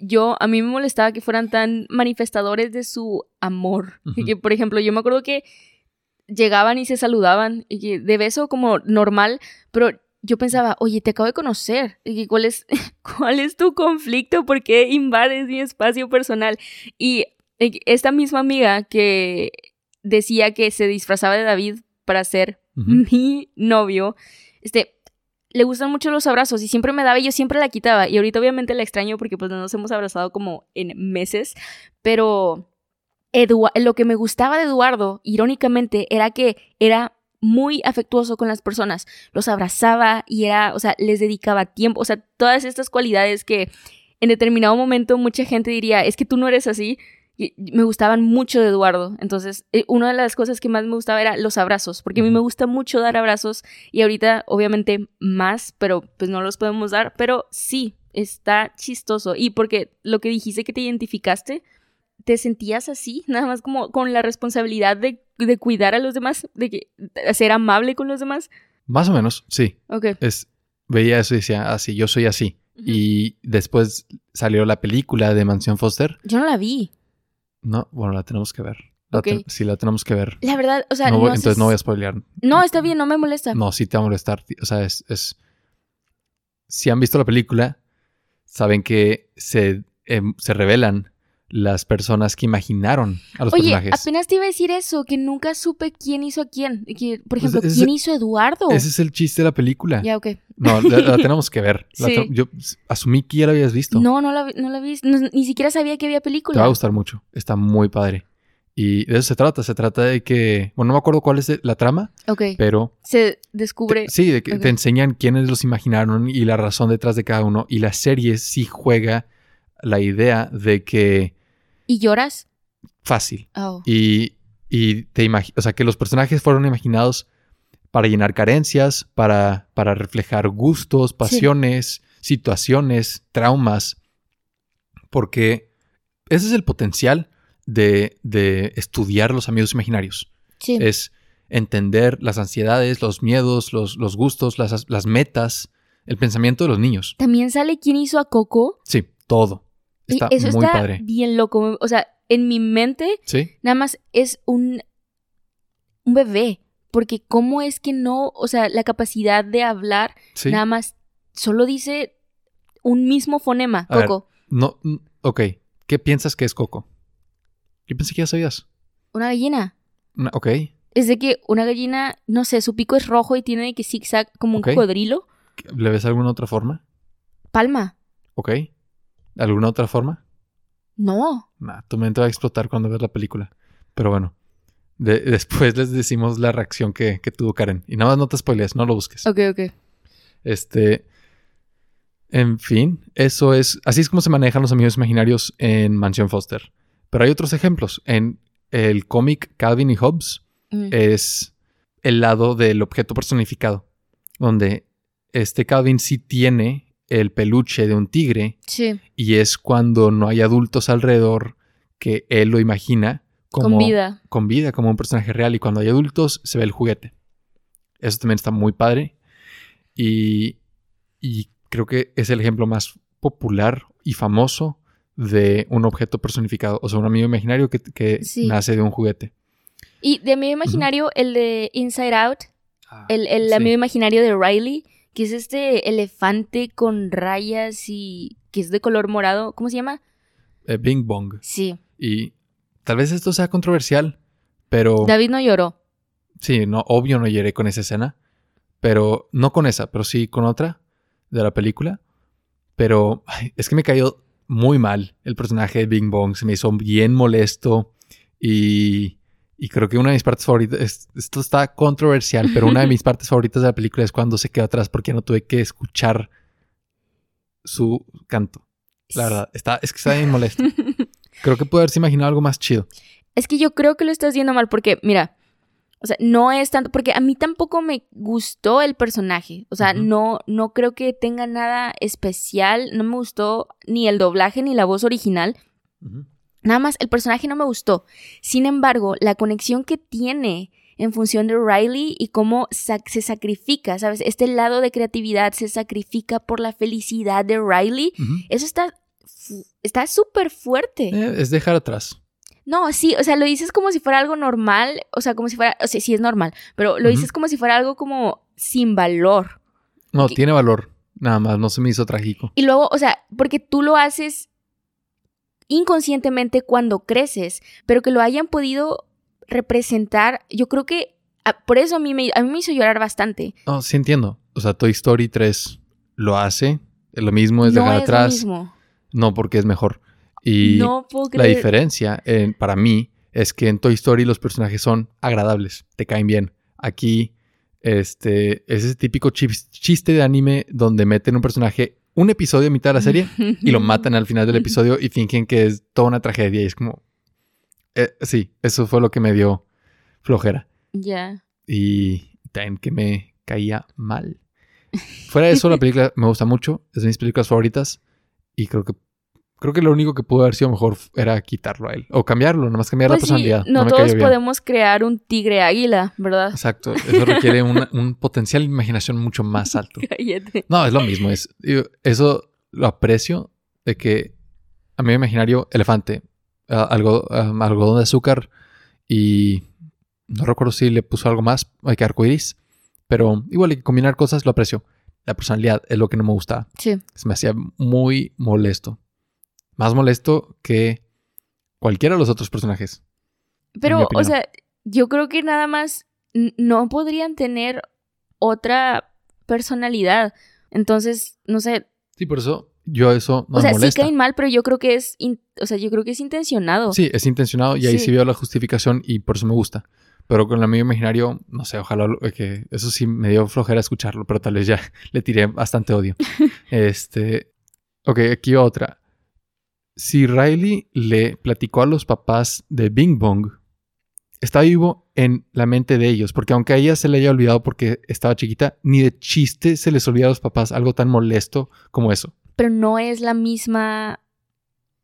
yo a mí me molestaba que fueran tan manifestadores de su amor. Y Ujú. que, por ejemplo, yo me acuerdo que llegaban y se saludaban, y de beso como normal, pero yo pensaba, oye, te acabo de conocer, y ¿cuál es, (laughs) cuál es tu conflicto? ¿Por qué invades mi espacio personal? Y esta misma amiga que decía que se disfrazaba de David para ser mi novio, este, le gustan mucho los abrazos y siempre me daba y yo siempre la quitaba. Y ahorita obviamente la extraño porque pues nos hemos abrazado como en meses, pero lo que me gustaba de Eduardo, irónicamente, era que era muy afectuoso con las personas, los abrazaba y era, o sea, les dedicaba tiempo, o sea, todas estas cualidades que en determinado momento mucha gente diría, es que tú no eres así, me gustaban mucho de Eduardo. Entonces, eh, una de las cosas que más me gustaba era los abrazos, porque a mí me gusta mucho dar abrazos y ahorita obviamente más, pero pues no los podemos dar, pero sí, está chistoso. Y porque lo que dijiste que te identificaste, te sentías así, (laughs) nada más como con la responsabilidad de, de cuidar a los demás, de, que, ser amable con los demás. Más o menos, sí. Ok. Es, veía eso y decía, así, yo soy así. Y después salió la película de Mansión Foster. Yo no la vi. No, bueno, la tenemos que ver. sí, la tenemos que ver. La verdad, o sea, no, entonces no voy a spoilear. No, está bien, no me molesta. No, sí te va a molestar. O sea, es, es... Si han visto la película, saben que se, em, se revelan las personas que imaginaron a los Oye, personajes. apenas te iba a decir eso, que nunca supe quién hizo a quién. Que, por pues ejemplo, ¿quién hizo a Eduardo? Ese es el chiste de la película. Ya, ok. No, la, (laughs) tenemos que ver. yo asumí que ya la habías visto. No, no la, no la vi. ni siquiera sabía que había película. Te va a gustar mucho. Está muy padre. Y de eso se trata. Se trata de que. Bueno, no me acuerdo cuál es la trama. Ok. Pero. Se descubre. sí, de que te enseñan quiénes los imaginaron y la razón detrás de cada uno. Y la serie sí juega la idea de que ¿Y lloras? Fácil. Oh. Y, y te imaginas, o sea, que los personajes fueron imaginados para llenar carencias, para, para reflejar gustos, pasiones, situaciones, traumas, porque ese es el potencial de, de estudiar los amigos imaginarios. Sí. Es entender las ansiedades, los miedos, los, los gustos, las, las, metas, el pensamiento de los niños. ¿También sale quién hizo a Coco? Sí, todo. Está eso muy está padre. bien loco. O sea, en mi mente, nada más es un, un bebé. Porque cómo es que no, o sea, la capacidad de hablar, nada más, solo dice un mismo fonema, Coco. no, ok. ¿Qué piensas que es Coco? Yo pensé que ya sabías. Una gallina. ok. Es de que una gallina, no sé, su pico es rojo y tiene que zigzag como un cocodrilo. ¿Le ves alguna otra forma? Palma. Ok. ¿Alguna otra forma? No. Nah, tu mente va a explotar cuando ves la película. Pero bueno, (laughs) después les decimos la reacción que, tuvo Karen. Y nada más no te spoilees, no lo busques. Ok, ok. Este. En fin, eso es. Así es como se manejan los amigos imaginarios en Mansión Foster. Pero hay otros ejemplos. En el cómic Calvin y Hobbes mm. es el lado del objeto personificado. Donde este Calvin sí tiene el peluche de un tigre. Sí. Y es cuando no hay adultos alrededor que él lo imagina como, con vida. Con vida, como un personaje real. Y cuando hay adultos, se ve el juguete. Eso también está muy padre. Y, y creo que es el ejemplo más popular y famoso de un objeto personificado. O sea, un amigo imaginario que, que nace de un juguete. Y de amigo imaginario, el de Inside Out, ah, el, amigo imaginario de Riley, que es este elefante con rayas y que es de color morado. ¿Cómo se llama? Eh, Bing Bong. Sí. Y tal vez esto sea controversial, pero... David no lloró. Sí, no, obvio no lloré con esa escena, pero no con esa, pero sí con otra de la película. Pero es que me cayó muy mal el personaje de Bing Bong, se me hizo bien molesto y y creo que una de mis partes favoritas, esto está controversial, pero una de mis (laughs) partes favoritas de la película es cuando se quedó atrás porque no tuve que escuchar su canto. La verdad, está, es que está bien molesto. (laughs) creo que puede haberse imaginado algo más chido. Es que yo creo que lo estás viendo mal porque, mira, o sea, no es tanto, porque a mí tampoco me gustó el personaje. O sea, no, no creo que tenga nada especial. No me gustó ni el doblaje ni la voz original. Nada más, el personaje no me gustó. Sin embargo, la conexión que tiene en función de Riley y cómo se sacrifica, ¿sabes? Este lado de creatividad se sacrifica por la felicidad de Riley. Eso está está súper fuerte. Eh, es dejar atrás. No, sí, o sea, lo dices como si fuera algo normal, o sea, como si fuera, o sea, sí es normal, pero lo dices como si fuera algo como sin valor. No, tiene valor, nada más, no se me hizo trágico. Y luego, o sea, porque tú lo haces inconscientemente cuando creces, pero que lo hayan podido representar, yo creo que ah, por eso a mí me, a mí me hizo llorar bastante. No, sí entiendo. O sea, Toy Story 3 lo hace, lo mismo es dejar atrás. No, porque es mejor. Y la diferencia para mí es que en Toy Story los personajes son agradables, te caen bien. Aquí este, es ese típico chiste de anime donde meten un personaje un episodio a mitad de la serie y lo (laughs) matan al final del episodio y fingen que es toda una tragedia. Y es como. Eh, sí, eso fue lo que me dio flojera. Ya. Y también que me caía mal. Fuera de eso, la (laughs) película me gusta mucho. Es de mis películas favoritas. Y creo que Creo que lo único que pudo haber sido mejor era quitarlo a él. O cambiarlo, nomás cambiar la personalidad. no, todos podemos crear un tigre águila, ¿verdad? Exacto. Eso requiere un potencial de imaginación mucho más (laughs) alto. No, es lo mismo. Es, eso lo aprecio de que a mí imaginario elefante, algo, algodón de azúcar y no recuerdo si le puso algo más, hay que arcoiris, pero igual hay que combinar cosas, lo aprecio. La personalidad es lo que no me gustaba. Sí. Se me hacía muy molesto más molesto que cualquiera de los otros personajes. Pero, o sea, yo creo que nada más no podrían tener otra personalidad. Entonces, no sé. Sí, por eso yo eso no O sea, sí caen mal, pero yo creo que es, o sea, yo creo que es intencionado. Sí, es intencionado y ahí sí. veo la justificación y por eso me gusta. Pero con el amigo imaginario, no sé, ojalá que eso sí me dio flojera escucharlo, pero tal vez ya (laughs) le tiré bastante odio. (laughs) este, ok, aquí otra si Riley le platicó a los papás de Bing Bong, está vivo en la mente de ellos, porque aunque a ella se le haya olvidado porque estaba chiquita, ni de chiste se les olvida a los papás algo tan molesto como eso. Pero no es la misma,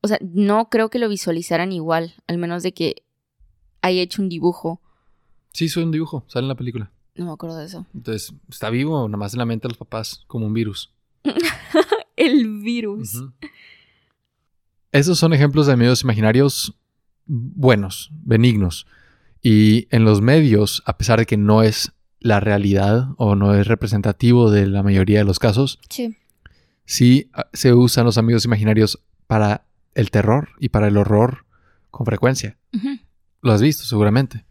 o sea, no creo que lo visualizaran igual, al menos de que haya hecho un dibujo. Sí, soy un dibujo, sale en la película. No me acuerdo de eso. Entonces, está vivo nada más en la mente de los papás, como un virus. (laughs) El virus. Esos son ejemplos de medios imaginarios buenos, benignos. Y en los medios, a pesar de que no es la realidad o no es representativo de la mayoría de los casos, sí, ah, se usan los amigos imaginarios para el terror y para el horror con frecuencia. Lo has visto seguramente.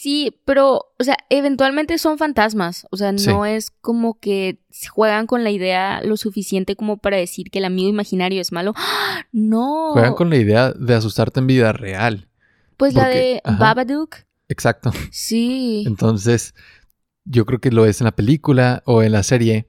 Sí, pero, o sea, eventualmente son fantasmas. O sea, no es como que juegan con la idea lo suficiente como para decir que el amigo imaginario es malo. ¡Ah! No. Juegan con la idea de asustarte en vida real. Pues la de Babadook. Exacto. Sí. Entonces, yo creo que lo es en la película o en la serie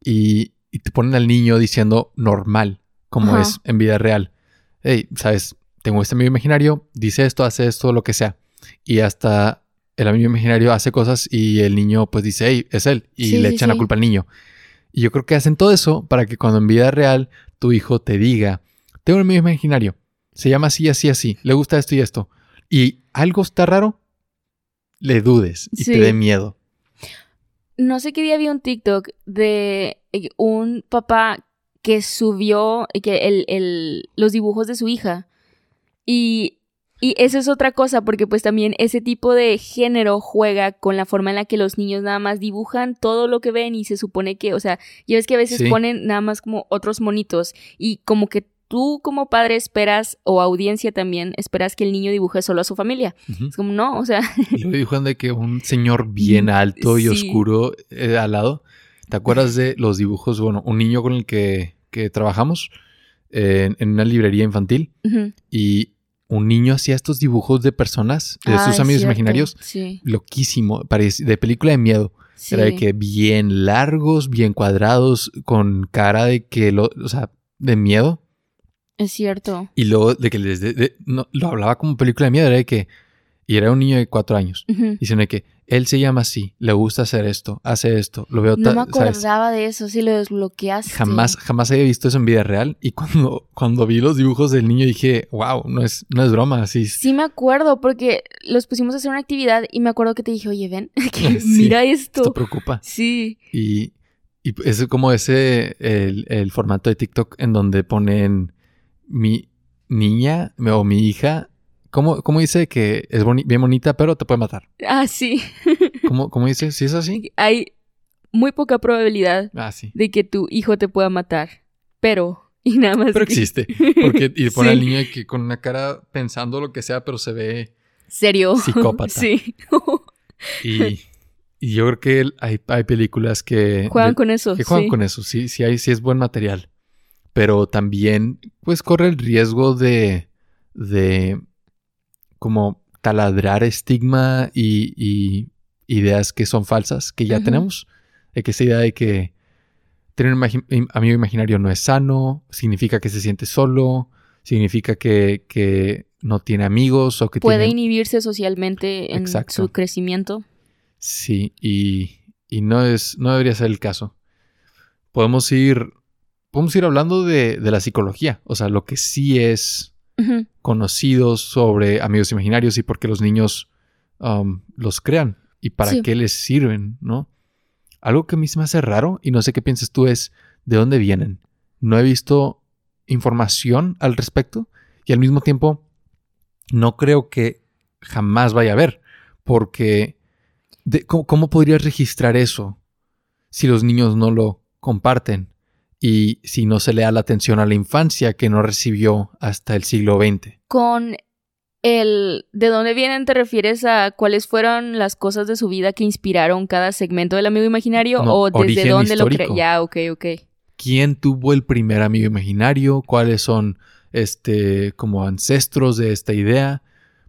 y, te ponen al niño diciendo normal, como es en vida real. Hey, sabes, tengo este amigo imaginario, dice esto, hace esto, lo que sea y hasta el amigo imaginario hace cosas y el niño pues dice, hey, es él, y le echan la culpa al niño. Y yo creo que hacen todo eso para que cuando en vida real tu hijo te diga, tengo un amigo imaginario, se llama así, así, así, le gusta esto y esto, y algo está raro, le dudes y te dé miedo. No sé qué día vi un TikTok de eh, un papá que subió que el, los dibujos de su hija y y eso es otra cosa, porque pues también ese tipo de género juega con la forma en la que los niños nada más dibujan todo lo que ven y se supone que, o sea, ya ves que a veces ponen nada más como otros monitos y como que tú como padre esperas, o audiencia también, esperas que el niño dibuje solo a su familia. Es como, no, o sea... Y (laughs) lo dibujan de que un señor bien alto y oscuro eh, al lado. ¿Te acuerdas de los dibujos? Bueno, un niño con el que, que trabajamos en una librería infantil y un niño hacía estos dibujos de personas, de sus amigos imaginarios, loquísimo, de película de miedo. Era de que bien largos, bien cuadrados, con cara de que, lo, o sea, de miedo. Es cierto. Y luego de que les lo hablaba como película de miedo, era de que, y era un niño de cuatro años, diciendo de que él se llama así, le gusta hacer esto, hace esto, lo veo No me acordaba de eso, si lo desbloqueaste. Jamás, jamás había visto eso en vida real. Y cuando, (laughs) cuando vi los dibujos del niño dije, wow, no es, no es broma, así. Sí me acuerdo, porque los pusimos a hacer una actividad y me acuerdo que te dije, oye, ven, (laughs) (laughs) mira esto. Esto preocupa. Sí. Y, y es como ese, el, el formato de TikTok en donde ponen mi niña o mi hija, ¿cómo, cómo dice que es bien bonita, pero te puede matar? Ah, sí. (laughs) ¿Cómo, cómo dice? ¿Sí es así? Hay muy poca probabilidad Ah, sí. de que tu hijo te pueda matar, pero... (laughs) Y nada más. Pero existe. (laughs) Porque y pone Sí. al niño que con una cara pensando lo que sea, pero se ve. Serio. Psicópata. sí. Y, y yo creo que hay, hay películas que. Juegan de- con eso. que juegan con eso. Sí, sí, hay, sí es buen material. Pero también, pues, corre el riesgo de. de. Como taladrar estigma y, y ideas que son falsas, que ya tenemos. De que esa idea de que tener un amigo imaginario no es sano, significa que se siente solo, significa que, que no tiene amigos o que Puede tiene... inhibirse socialmente en Exacto. su crecimiento. Sí, y, y no es, no debería ser el caso. Podemos ir, podemos ir hablando de, de la psicología, o sea, lo que sí es. Conocido sobre amigos imaginarios y por qué los niños um, los crean y para Sí. qué les sirven, ¿no? Algo que a mí se me hace raro y no sé qué piensas tú es de dónde vienen. No he visto información al respecto y al mismo tiempo no creo que jamás vaya a haber porque de- ¿cómo, cómo podrías registrar eso si los niños no lo comparten y si no se le da la atención a la infancia que no recibió hasta el siglo XX? Con el de dónde vienen te refieres a cuáles fueron las cosas de su vida que inspiraron cada segmento del amigo imaginario No, o desde dónde lo cre Ya, ok, ok. quién tuvo el primer amigo imaginario, cuáles son este como ancestros de esta idea,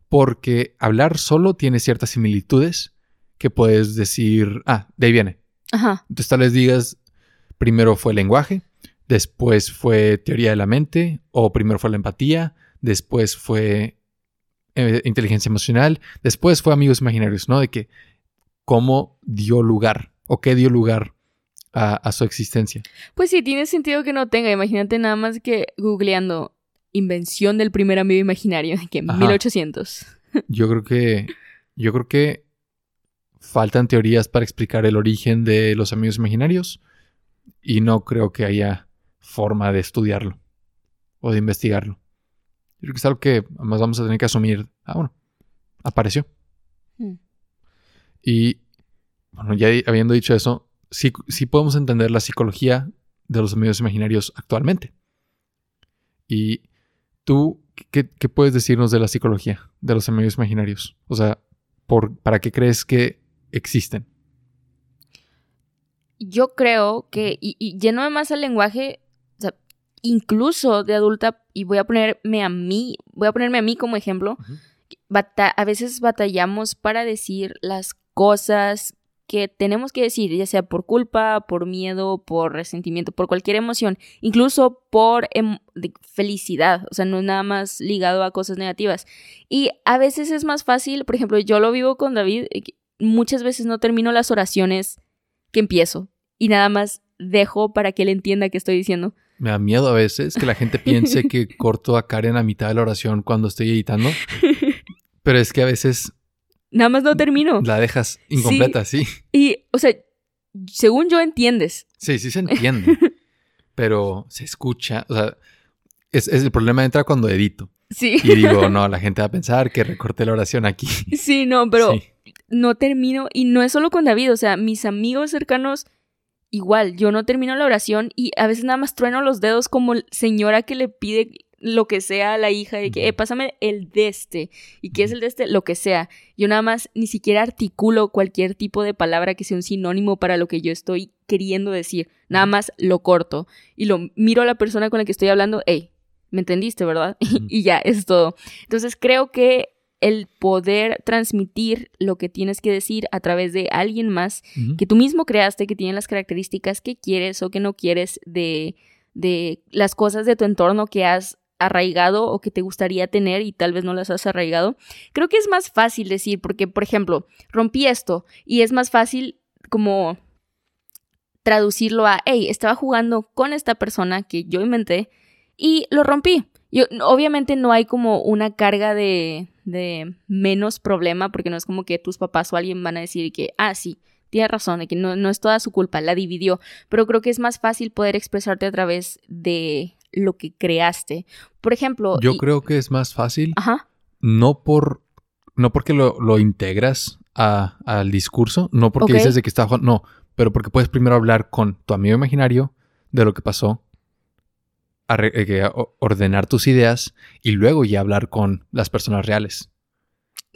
porque hablar solo tiene ciertas similitudes que puedes decir, ah, de ahí viene. Ajá. Entonces tal vez digas, primero fue el lenguaje, después fue teoría de la mente, o primero fue la empatía, después fue eh, inteligencia emocional, después fue amigos imaginarios, ¿no? De que cómo dio lugar o qué dio lugar a, a su existencia. Pues sí, tiene sentido que no tenga. Imagínate nada más que googleando invención del primer amigo imaginario, que en Ajá. 1800. Yo creo que. Yo creo que faltan teorías para explicar el origen de los amigos imaginarios. Y no creo que haya forma de estudiarlo. O de investigarlo. Yo creo que es algo que además vamos a tener que asumir. Ah, bueno. Apareció. Hmm. Y bueno, ya habiendo dicho eso, sí, sí podemos entender la psicología de los amigos imaginarios actualmente. Y tú, ¿qué, qué puedes decirnos de la psicología de los amigos imaginarios? O sea, por, ¿para qué crees que existen? Yo creo que, y, y yéndome más al lenguaje, o sea, incluso de adulta, y voy a ponerme a mí, voy a ponerme a mí como ejemplo, bata- a veces batallamos para decir las cosas que tenemos que decir, ya sea por culpa, por miedo, por resentimiento, por cualquier emoción, incluso por em- felicidad, o sea, no es nada más ligado a cosas negativas. Y a veces es más fácil, por ejemplo, yo lo vivo con David, eh, muchas veces no termino las oraciones que empiezo y nada más dejo para que él entienda qué estoy diciendo. Me da miedo a veces que la gente piense que (laughs) corto a Karen a mitad de la oración cuando estoy editando. Pero es que a veces Nada más no termino. la dejas incompleta, sí. Y, o sea, según yo entiendes. Sí, sí se (laughs) entiende. pero se escucha. O sea, es, es el problema entra cuando edito. Sí. Y digo, no, la gente va a pensar que recorté la oración aquí. Sí, no, pero Sí. no termino. Y no es solo con David, o sea, mis amigos cercanos, igual, yo no termino la oración y a veces nada más trueno los dedos como señora que le pide lo que sea a la hija, de que, eh, pásame el de este. ¿Y qué es el de este? Lo que sea. Yo nada más ni siquiera articulo cualquier tipo de palabra que sea un sinónimo para lo que yo estoy queriendo decir. Nada más lo corto y lo miro a la persona con la que estoy hablando, hey, ¿me entendiste, verdad? (laughs) Y ya, es todo. Entonces creo que el poder transmitir lo que tienes que decir a través de alguien más que tú mismo creaste, que tiene las características que quieres o que no quieres de, de las cosas de tu entorno que has arraigado o que te gustaría tener y tal vez no las has arraigado. Creo que es más fácil decir, porque, por ejemplo, rompí esto y es más fácil como traducirlo a, hey, estaba jugando con esta persona que yo inventé y lo rompí. Yo, obviamente no hay como una carga de, de menos problema, porque no es como que tus papás o alguien van a decir que, ah, sí, tiene razón, de que no, no es toda su culpa, la dividió, pero creo que es más fácil poder expresarte a través de lo que creaste. Por ejemplo... Yo creo que es más fácil. Ajá. No por... No porque lo, lo integras a, al discurso, no porque dices de que está... No, pero porque puedes primero hablar con tu amigo imaginario de lo que pasó, eh, ordenar tus ideas y luego ya hablar con las personas reales.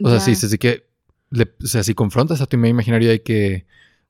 O sea, dices de que... le- o sea, si confrontas a tu amigo imaginario de que...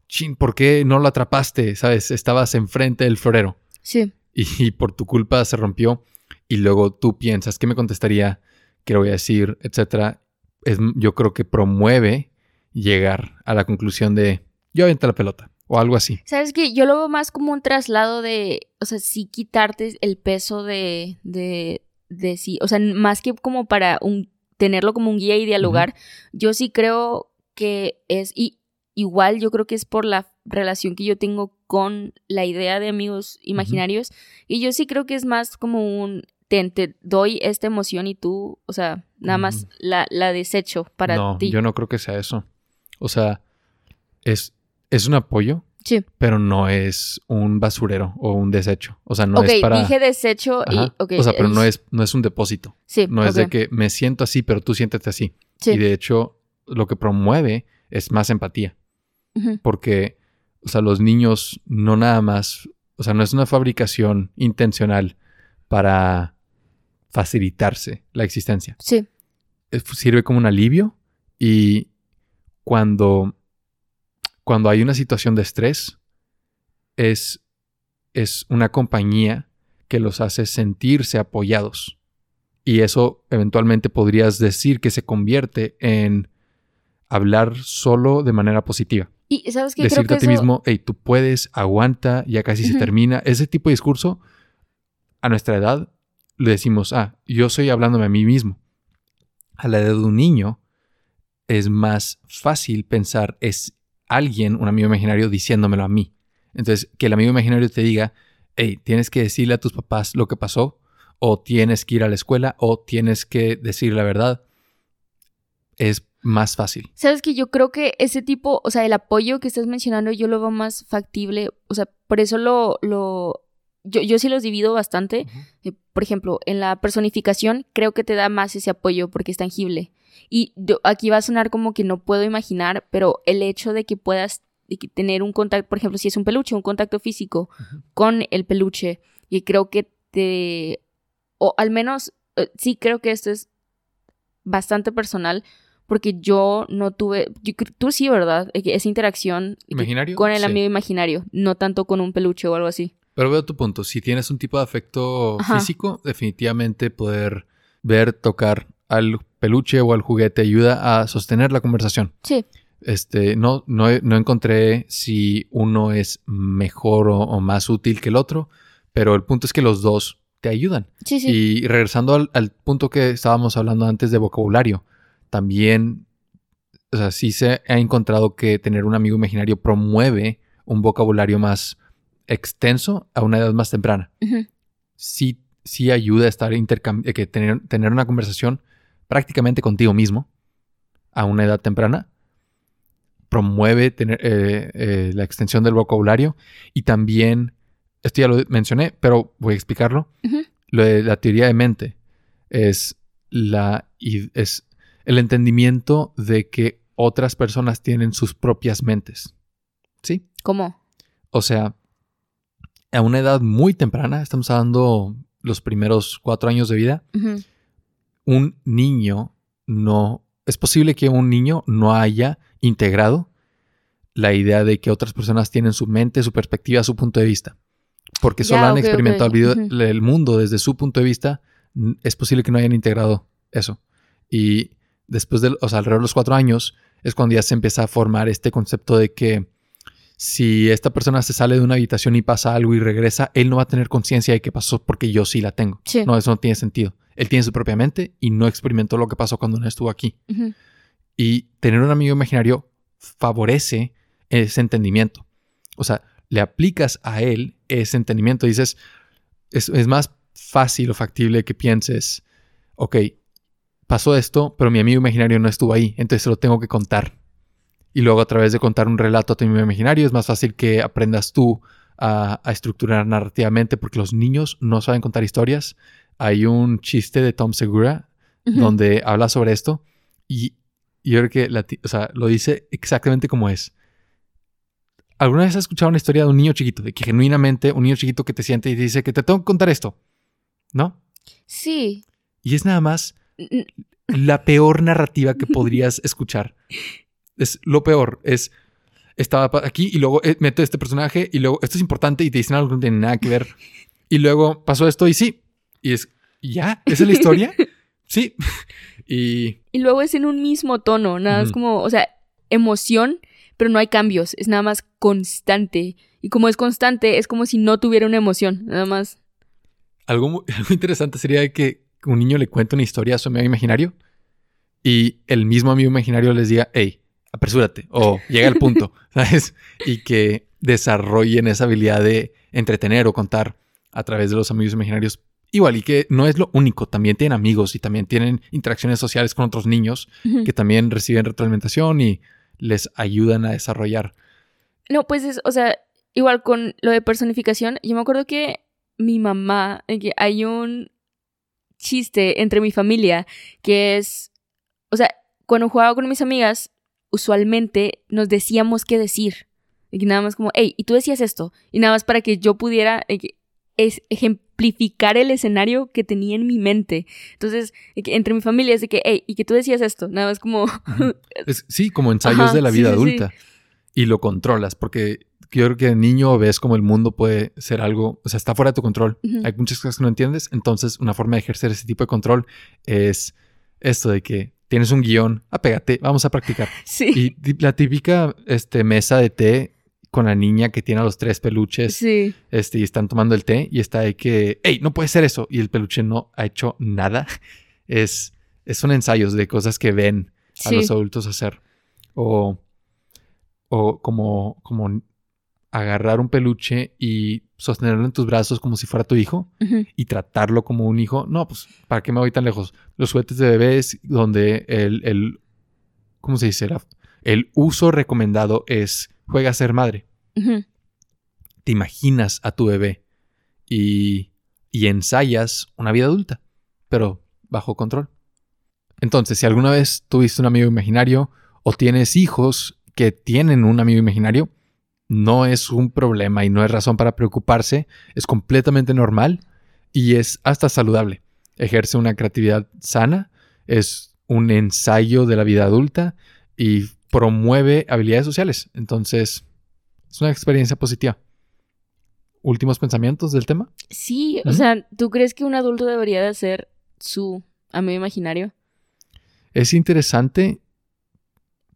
Chin, ¿por qué no lo atrapaste? ¿Sabes? Estabas enfrente del florero Sí. y, y por tu culpa se rompió y luego tú piensas, ¿qué me contestaría? ¿Qué le voy a decir? Etcétera. Es, yo creo que promueve llegar a la conclusión de yo aviento la pelota o algo así. ¿Sabes qué? Yo lo veo más como un traslado de, o sea, sí quitarte el peso de, de, de sí, o sea, más que como para un, tenerlo como un guía y dialogar, yo sí creo que es, y igual yo creo que es por la relación que yo tengo con la idea de amigos imaginarios, y yo sí creo que es más como un, te, te doy esta emoción y tú, o sea, nada más la, la desecho para no, ti. yo no creo que sea eso. O sea, es, es un apoyo, Sí. pero no es un basurero o un desecho. O sea, no es para... dije desecho y, o sea, pero no es, no es un depósito. Sí, No es de que me siento así, pero tú siéntete así. Sí. Y de hecho, lo que promueve es más empatía. Porque, o sea, los niños no nada más, o sea, no es una fabricación intencional para facilitarse la existencia. Sí. Es- Sirve como un alivio y cuando, cuando hay una situación de estrés, es, es una compañía que los hace sentirse apoyados. Y eso eventualmente podrías decir que se convierte en hablar solo de manera positiva Y sabes creo decirte que a ti eso- mismo, hey, tú puedes, aguanta, ya casi se termina. Ese tipo de discurso, a nuestra edad, le decimos, ah, yo estoy hablándome a mí mismo. A la edad de un niño, es más fácil pensar, es alguien, un amigo imaginario, diciéndomelo a mí. Entonces, que el amigo imaginario te diga, hey, tienes que decirle a tus papás lo que pasó, o tienes que ir a la escuela, o tienes que decir la verdad, es más fácil. Sabes que yo creo que ese tipo, o sea, el apoyo que estás mencionando, yo lo veo más factible. O sea, por eso lo, lo, yo, yo sí los divido bastante. Eh, Por ejemplo, en la personificación creo que te da más ese apoyo porque es tangible. Y yo- aquí va a sonar como que no puedo imaginar, pero el hecho de que puedas tener un contacto, por ejemplo, si es un peluche, un contacto físico con el peluche, y creo que te, o al menos, eh, sí creo que esto es bastante personal, porque yo no tuve, yo tú sí, ¿verdad? Que Esa interacción ¿Imaginario? con el Sí. amigo imaginario, no tanto con un peluche o algo así. Pero veo tu punto. Si tienes un tipo de afecto Ajá. físico, definitivamente poder ver, tocar al peluche o al juguete ayuda a sostener la conversación. Sí, Este, no, no, no encontré si uno es mejor o, o más útil que el otro, pero el punto es que los dos te ayudan. sí, sí. Y regresando al, al punto que estábamos hablando antes de vocabulario, también, o sea, sí se ha encontrado que tener un amigo imaginario promueve un vocabulario más extenso a una edad más temprana. Sí, sí ayuda a estar eh, que tener, tener una conversación prácticamente contigo mismo a una edad temprana. Promueve tener, eh, eh, la extensión del vocabulario y también, esto ya lo mencioné, pero voy a explicarlo. Lo de la teoría de mente es, la, es el entendimiento de que otras personas tienen sus propias mentes. ¿Sí? ¿Cómo? O sea, a una edad muy temprana, estamos hablando los primeros cuatro años de vida, un niño no... Es posible que un niño no haya integrado la idea de que otras personas tienen su mente, su perspectiva, su punto de vista. Porque solo han experimentado el, video- el mundo desde su punto de vista. Es posible que no hayan integrado eso. Y después de, o sea, alrededor de los cuatro años, es cuando ya se empieza a formar este concepto de que si esta persona se sale de una habitación y pasa algo y regresa, él no va a tener conciencia de qué pasó porque yo sí la tengo. Sí. No, eso no tiene sentido. Él tiene su propia mente y no experimentó lo que pasó cuando no estuvo aquí. Y tener un amigo imaginario favorece ese entendimiento. O sea, le aplicas a él ese entendimiento. Dices, es, es más fácil o factible que pienses, ok, pasó esto, pero mi amigo imaginario no estuvo ahí, entonces se lo tengo que contar. Y luego a través de contar un relato a tu amigo imaginario es más fácil que aprendas tú a, estructurar narrativamente porque los niños no saben contar historias. Hay un chiste de Tom Segura donde habla sobre esto y, yo creo que lo dice exactamente como es. ¿Alguna vez has escuchado una historia de un niño chiquito? De que genuinamente un niño chiquito que te siente y te dice que te tengo que contar esto. ¿No? Sí. Y es nada más la peor narrativa que (laughs) podrías escuchar. Es lo peor. Es estaba aquí y luego eh, meto este personaje y luego esto es importante y te dicen algo que no tiene nada que ver. (laughs) Y luego pasó esto y sí. Y es, ¿ya? ¿Esa es la historia? (laughs) sí. (laughs) y... Y luego es en un mismo tono, nada más como, o sea, emoción, pero no hay cambios, es nada más constante. Y como es constante, es como si no tuviera una emoción, nada más. Algo, algo interesante sería que un niño le cuente una historia a su amigo imaginario y el mismo amigo imaginario les diga, hey, apresúrate o (laughs) llega al punto, ¿sabes? Y que desarrollen esa habilidad de entretener o contar a través de los amigos imaginarios. Igual, y que no es lo único, también tienen amigos y también tienen interacciones sociales con otros niños que también reciben retroalimentación y les ayudan a desarrollar. No, pues es, o sea, igual con lo de personificación, yo me acuerdo que mi mamá, que hay un chiste entre mi familia que es, o sea, cuando jugaba con mis amigas, usualmente nos decíamos qué decir. Y nada más como, hey, y tú decías esto. Y nada más para que yo pudiera eh, ejemplificar el escenario que tenía en mi mente. Entonces, entre mi familia es de que, hey, y que tú decías esto. Nada más como... (laughs) sí, como ensayos de la vida adulta. Y lo controlas, porque yo creo que de niño ves como el mundo puede ser algo, o sea, está fuera de tu control. Hay muchas cosas que no entiendes. Entonces, una forma de ejercer ese tipo de control es esto de que tienes un guion, apégate, vamos a practicar. (laughs) Sí. Y la típica este, mesa de té con la niña que tiene a los tres peluches. Sí. Este, y están tomando el té y está ahí que, hey, no puede ser eso. Y el peluche no ha hecho nada. (laughs) Es, son ensayos de cosas que ven a los adultos hacer. O, o como, como agarrar un peluche y sostenerlo en tus brazos como si fuera tu hijo y tratarlo como un hijo. No, pues, ¿para qué me voy tan lejos? Los juguetes de bebés donde el, el ¿cómo se dice? El uso recomendado es juega a ser madre. Te imaginas a tu bebé y, y ensayas una vida adulta, pero bajo control. Entonces, si alguna vez tuviste un amigo imaginario o tienes hijos que tienen un amigo imaginario, no es un problema y no es razón para preocuparse, es completamente normal y es hasta saludable. Ejerce una creatividad sana, es un ensayo de la vida adulta y promueve habilidades sociales. Entonces, es una experiencia positiva. ¿Últimos pensamientos del tema? Sí, o sea, ¿tú crees que un adulto debería de ser su amigo imaginario? Es interesante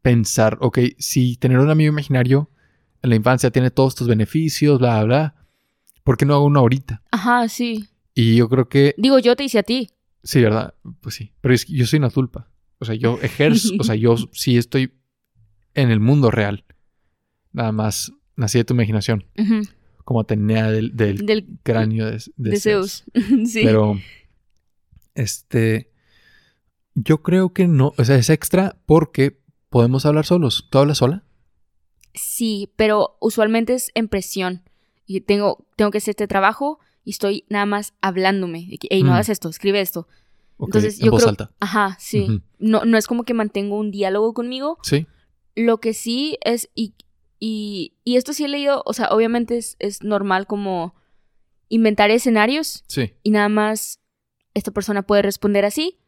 pensar, ok, si tener un amigo imaginario en la infancia tiene todos tus beneficios, bla, bla, bla. ¿Por qué no hago uno ahorita? Ajá, sí. Y yo creo que... Digo, yo te hice a ti. Sí, ¿verdad? Pues sí. Pero es que yo soy una tulpa. O sea, yo (laughs) ejerzo, o sea, yo sí estoy en el mundo real. Nada más nací de tu imaginación. Como tenía del, del, cráneo de, de, Zeus. (laughs) sí. Pero, este, yo creo que no, o sea, es extra porque podemos hablar solos. ¿Tú hablas sola? Sí, pero usualmente es en presión. Y tengo, tengo que hacer este trabajo y estoy nada más hablándome. Ey, no mm. hagas esto, escribe esto. Entonces, yo voz alta. Ajá, sí. no, no es como que mantengo un diálogo conmigo. Sí. Lo que sí es, y, y, y esto sí he leído, o sea, obviamente es, es normal como inventar escenarios. Sí. Y nada más esta persona puede responder así.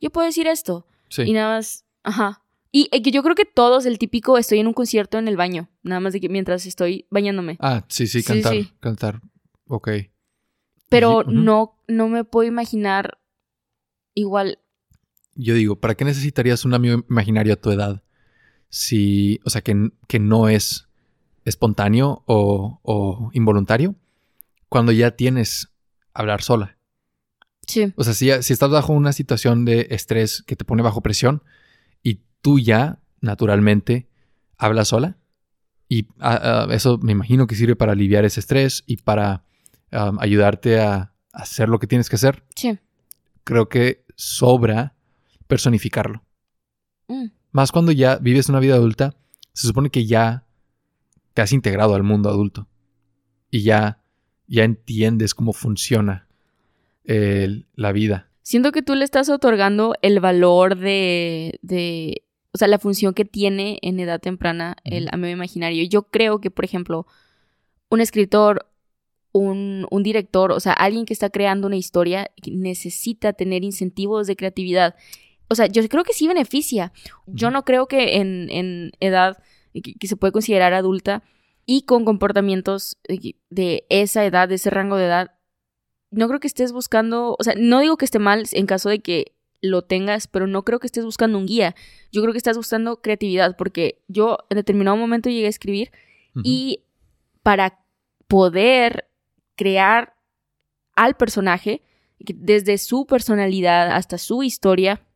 Yo puedo decir esto. Sí. Y nada más, ajá. Y eh, yo creo que todos, el típico, estoy en un concierto en el baño, nada más de que mientras estoy bañándome. Ah, sí, sí, cantar, cantar, ok. Pero no, no me puedo imaginar igual. Yo digo, ¿para qué necesitarías un amigo imaginario a tu edad? Si, o sea, que, que no es espontáneo o, o involuntario, cuando ya tienes hablar sola. Sí. O sea, si, si estás bajo una situación de estrés que te pone bajo presión, tú ya, naturalmente, hablas sola. Y ah, ah, eso me imagino que sirve para aliviar ese estrés y para ayudarte a hacer lo que tienes que hacer. Sí. Creo que sobra personificarlo. Mm. Más cuando ya vives una vida adulta, se supone que ya te has integrado al mundo adulto. y ya, ya entiendes cómo funciona la vida. Siento que tú le estás otorgando el valor de, de o sea, la función que tiene en edad temprana el amigo imaginario. Yo creo que, por ejemplo, un escritor, un, un director, o sea, alguien que está creando una historia necesita tener incentivos de creatividad. O sea, yo creo que sí beneficia. Yo no creo que en, en edad que, que se puede considerar adulta y con comportamientos de- de esa edad, de ese rango de edad, no creo que estés buscando, o sea, no digo que esté mal en caso de que lo tengas, pero no creo que estés buscando un guía. Yo creo que estás buscando creatividad, porque yo en determinado momento llegué a escribir y para poder crear al personaje, desde su personalidad hasta su historia,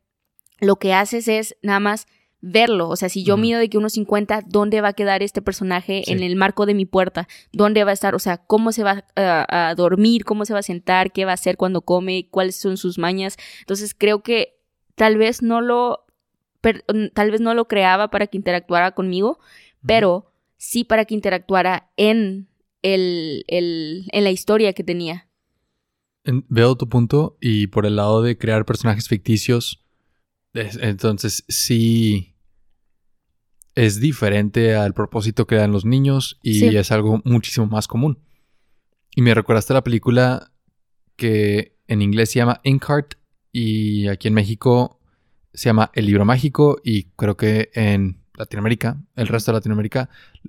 lo que haces es nada más verlo. O sea, si yo Ujú. mido de que unos 50, ¿dónde va a quedar este personaje Sí. en el marco de mi puerta? ¿Dónde va a estar? O sea, ¿cómo se va a, a dormir? ¿Cómo se va a sentar? ¿Qué va a hacer cuando come? ¿Cuáles son sus mañas? Entonces creo que tal vez no lo, per- tal vez no lo creaba para que interactuara conmigo, pero sí para que interactuara en, el, el- en la historia que tenía. En- Veo tu punto y por el lado de crear personajes ficticios, entonces sí es diferente al propósito que dan los niños y Sí. es algo muchísimo más común. Y me recordaste la película que en inglés se llama Inkheart y aquí en México se llama El libro mágico y creo que en Latinoamérica, el resto de Latinoamérica,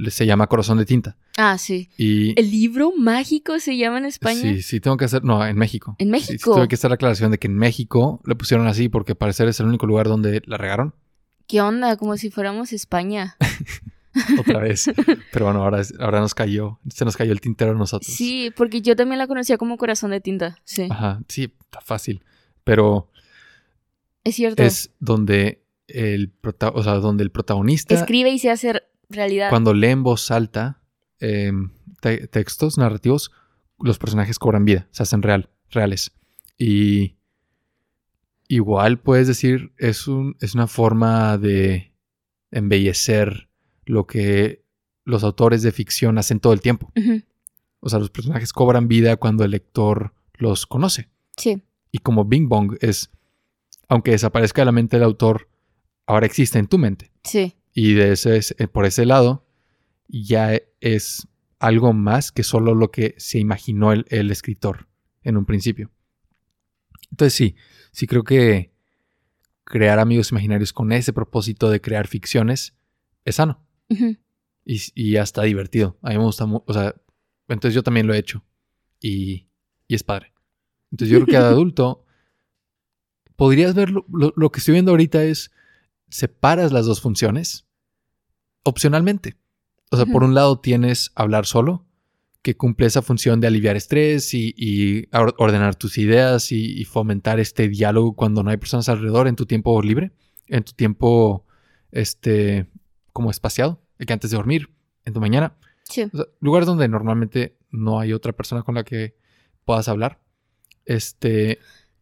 se llama Corazón de tinta. Ah, sí. Y ¿El libro mágico se llama en España? Sí, sí, tengo que hacer. No, en México. ¿En Sí, sí, México? tuve que hacer la aclaración de que en México le pusieron así porque parecer es el único lugar donde la regaron ¿Qué onda? Como si fuéramos España. (laughs) otra vez. Pero bueno, ahora, ahora nos cayó. Se nos cayó el tintero a nosotros. Sí, porque yo también la conocía como Corazón de Tinta. Sí, Ajá, sí, está fácil. Pero es cierto. es donde el, prota- o sea, donde el protagonista, Escribe y se hace realidad. cuando lee en voz alta te- textos narrativos, los personajes cobran vida, se hacen real, reales. Y igual puedes decir, es, un, es una forma de embellecer lo que los autores de ficción hacen todo el tiempo. O sea, los personajes cobran vida cuando el lector los conoce. Sí, Y como Bing Bong es, aunque desaparezca de la mente del autor, ahora existe en tu mente. sí. Y de ese, eh, por ese lado, ya es algo más que solo lo que se imaginó el, el escritor en un principio. Entonces sí, sí creo que crear amigos imaginarios con ese propósito de crear ficciones es sano y, y hasta divertido. A mí me gusta mucho, o sea, entonces yo también lo he hecho y, y es padre. Entonces yo creo que de (laughs) adulto podrías ver lo, lo- lo que estoy viendo ahorita es separas las dos funciones opcionalmente. O sea, por un lado tienes hablar solo, que cumple esa función de aliviar estrés y, y or- ordenar tus ideas y, y fomentar este diálogo cuando no hay personas alrededor en tu tiempo libre, en tu tiempo, este, como espaciado, que antes de dormir, en tu mañana. Sí. O sea, lugares donde normalmente no hay otra persona con la que puedas hablar. Este,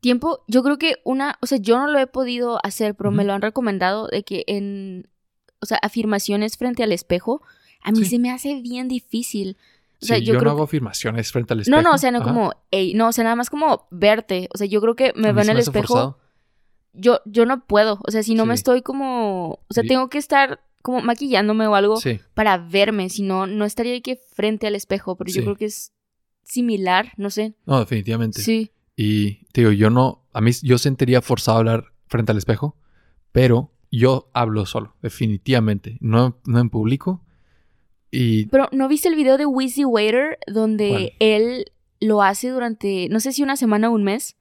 Tiempo, yo creo que una, o sea, yo no lo he podido hacer, pero me lo han recomendado de que en, o sea, afirmaciones frente al espejo, a mí Sí. se me hace bien difícil. O sea, sí, yo, yo, no hago afirmaciones frente al espejo. No, no, o sea, no Ajá. como, ey, no, o sea, nada más como verte. O sea, yo creo que me veo en el espejo. forzado. Yo, yo no puedo. O sea, si no me estoy como. O sea, tengo que estar como maquillándome o algo para verme. Si no, no estaría que frente al espejo. Pero yo creo que es similar, no sé. no, definitivamente. Sí. Y te digo, yo no, a mí yo sentiría forzado a hablar frente al espejo, pero yo hablo solo, definitivamente, no, no en público. Y Pero ¿no viste el video de Wheezy Waiter donde ¿Cuál? él lo hace durante, no sé si una semana o un mes?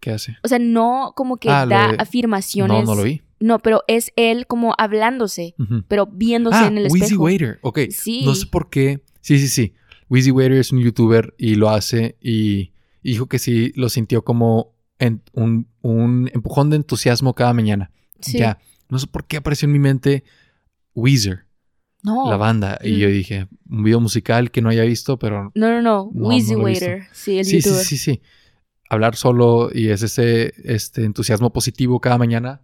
¿qué hace? O sea, no como que Ah, da de- afirmaciones. No, no lo vi. No, pero es él como hablándose, Ujú. pero viéndose Ah, en el Wheezy espejo. Waiter, ok. Sí. No sé por qué. Sí, sí, sí. Wheezy Waiter es un youtuber y lo hace y dijo que sí lo sintió como en- un, un empujón de entusiasmo cada mañana. Sí. Ya, no sé por qué apareció en mi mente Weezer, No. la banda. Y yo Mm. dije, un video musical que no haya visto, pero No, no, no. No, visto. Waiter. Sí, el sí, sí, youtuber. sí, sí. Hablar solo y es ese este entusiasmo positivo cada mañana,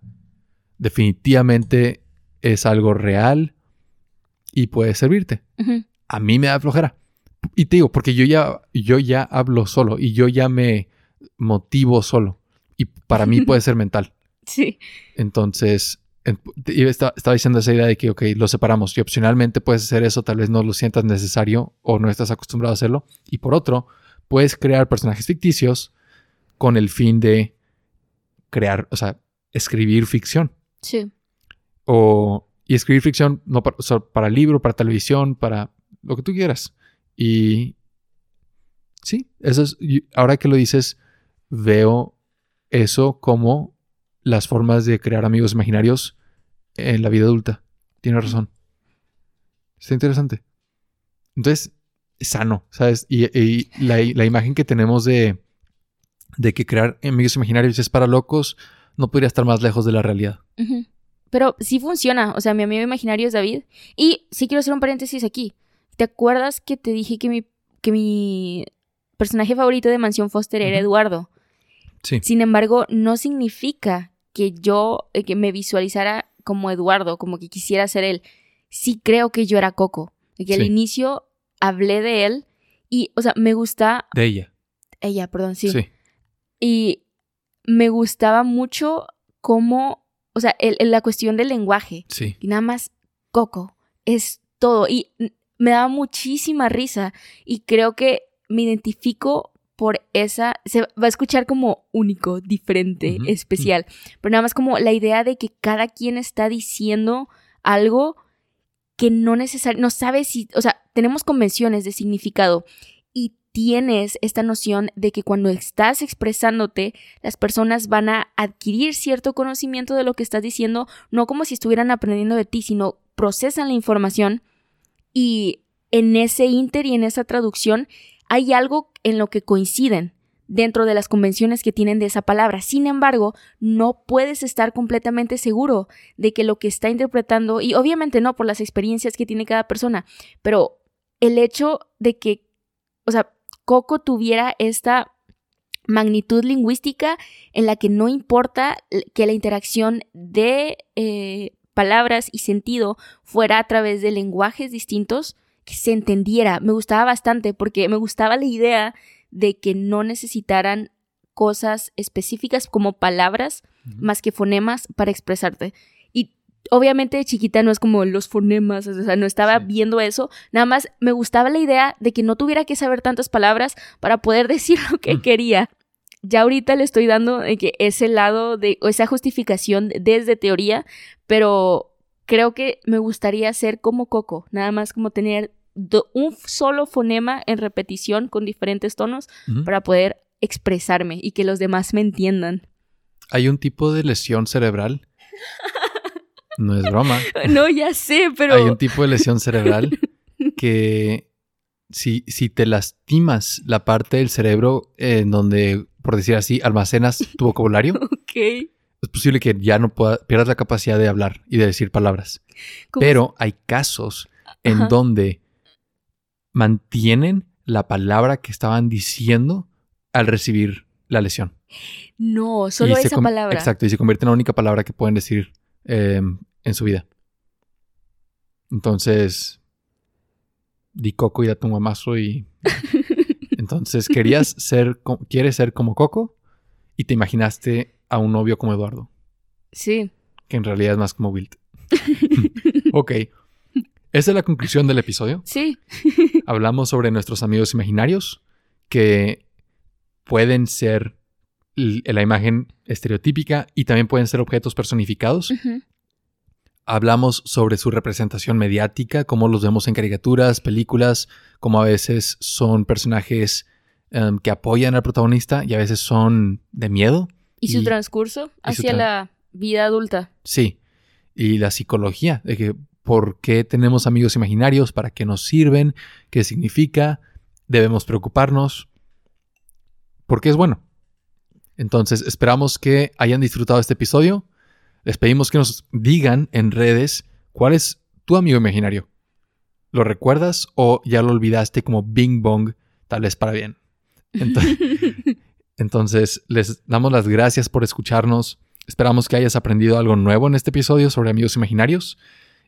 definitivamente es algo real y puede servirte. A mí me da flojera. Y te digo, porque yo ya, yo ya hablo solo y yo ya me motivo solo. Y para mí puede (laughs) ser mental. Sí. Entonces, estaba, diciendo esa idea de que, ok, lo separamos y opcionalmente puedes hacer eso, tal vez no lo sientas necesario o no estás acostumbrado a hacerlo. Y por otro, puedes crear personajes ficticios con el fin de crear, o sea, escribir ficción. Sí. O, y escribir ficción no para, para libro, para televisión, para lo que tú quieras. Y sí, eso es, ahora que lo dices, veo eso como las formas de crear amigos imaginarios en la vida adulta. Tienes razón. Está interesante. Entonces, es sano, ¿sabes? Y, la, imagen que tenemos de, de que crear amigos imaginarios es para locos no podría estar más lejos de la realidad. Pero sí funciona. O sea, mi amigo imaginario es David. Y sí quiero hacer un paréntesis aquí. ¿Te acuerdas que te dije que mi, que mi personaje favorito de Mansión Foster era Eduardo? Sí. Sin embargo, no significa que yo, eh, que me visualizara como Eduardo, como que quisiera ser él. Sí creo que yo era Coco. Que al inicio hablé de él y, o sea, me gusta... De ella. Ella, perdón, sí. Sí. Y me gustaba mucho cómo, o sea, la cuestión del lenguaje. Sí. Y nada más Coco es todo. Y me daba muchísima risa y creo que me identifico por esa, se va a escuchar como único, diferente, especial, pero nada más como la idea de que cada quien está diciendo algo que no necesariamente, no sabe si, o sea, tenemos convenciones de significado y tienes esta noción de que cuando estás expresándote, las personas van a adquirir cierto conocimiento de lo que estás diciendo, no como si estuvieran aprendiendo de ti, sino procesan la información y en ese inter y en esa traducción hay algo en lo que coinciden dentro de las convenciones que tienen de esa palabra. Sin embargo, no puedes estar completamente seguro de que lo que está interpretando, y obviamente no por las experiencias que tiene cada persona, pero el hecho de que, o sea, Coco tuviera esta magnitud lingüística en la que no importa que la interacción de eh, palabras y sentido fuera a través de lenguajes distintos, que se entendiera. Me gustaba bastante porque me gustaba la idea de que no necesitaran cosas específicas como palabras más que fonemas para expresarte. Y obviamente de chiquita no es como los fonemas, o sea, no estaba viendo eso, nada más me gustaba la idea de que no tuviera que saber tantas palabras para poder (laughs) decir lo que quería. Ya ahorita le estoy dando que ese lado de o esa justificación desde teoría, pero creo que me gustaría ser como Coco, nada más como tener un solo fonema en repetición con diferentes tonos para poder expresarme y que los demás me entiendan. Hay un tipo de lesión cerebral. (laughs) No es broma. No, ya sé, pero. Hay un tipo de lesión cerebral que si, si te lastimas la parte del cerebro en donde, por decir así, almacenas tu vocabulario. (laughs) ok. Es posible que ya no pueda, pierdas la capacidad de hablar y de decir palabras. Pero hay casos en donde mantienen la palabra que estaban diciendo al recibir la lesión. No, solo esa palabra. Exacto, y se convierte en la única palabra que pueden decir em, en su vida. Entonces, di Coco y da tu mamazo y... (laughs) Entonces, querías (laughs) ser, quieres ser como Coco y te imaginaste a un novio como Eduardo. Sí. Que en realidad es más como Wilt. (laughs) ok. Esa es la conclusión del episodio. Sí. (laughs) Hablamos sobre nuestros amigos imaginarios que pueden ser la imagen estereotípica y también pueden ser objetos personificados. Hablamos sobre su representación mediática, cómo los vemos en caricaturas, películas, cómo a veces son personajes em, que apoyan al protagonista y a veces son de miedo. Y, su transcurso hacia la vida adulta. Sí. Y la psicología, de que por qué tenemos amigos imaginarios, para qué nos sirven, qué significa, debemos preocuparnos, porque es bueno. Entonces, esperamos que hayan disfrutado este episodio. Les pedimos que nos digan en redes cuál es tu amigo imaginario. ¿Lo recuerdas o ya lo olvidaste como Bing Bong, tal vez para bien? Entonces, (laughs) entonces, les damos las gracias por escucharnos. Esperamos que hayas aprendido algo nuevo en este episodio sobre amigos imaginarios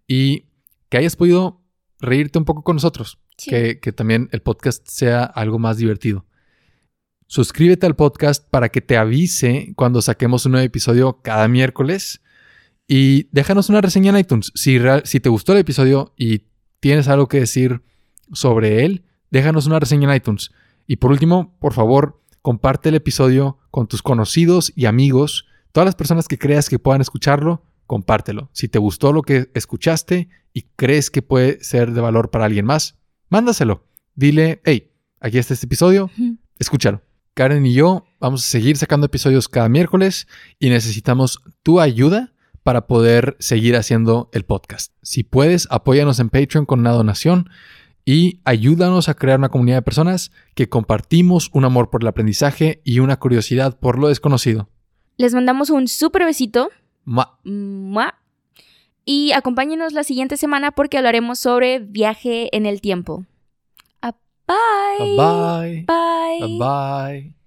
y que hayas podido reírte un poco con nosotros. que, que también el podcast sea algo más divertido. Suscríbete al podcast para que te avise cuando saquemos un nuevo episodio cada miércoles. Y déjanos una reseña en iTunes. Si, si te gustó el episodio y tienes algo que decir sobre él, déjanos una reseña en iTunes. Y por último, por favor, comparte el episodio con tus conocidos y amigos. Todas las personas que creas que puedan escucharlo, compártelo. Si te gustó lo que escuchaste y crees que puede ser de valor para alguien más, mándaselo. Dile, hey, aquí está este episodio, escúchalo. Karen y yo vamos a seguir sacando episodios cada miércoles y necesitamos tu ayuda para poder seguir haciendo el podcast. Si puedes, apóyanos en Patreon con una donación y ayúdanos a crear una comunidad de personas que compartimos un amor por el aprendizaje y una curiosidad por lo desconocido. Les mandamos un súper besito. Y acompáñenos la siguiente semana porque hablaremos sobre viaje en el tiempo. Bye. Bye. Bye. Bye.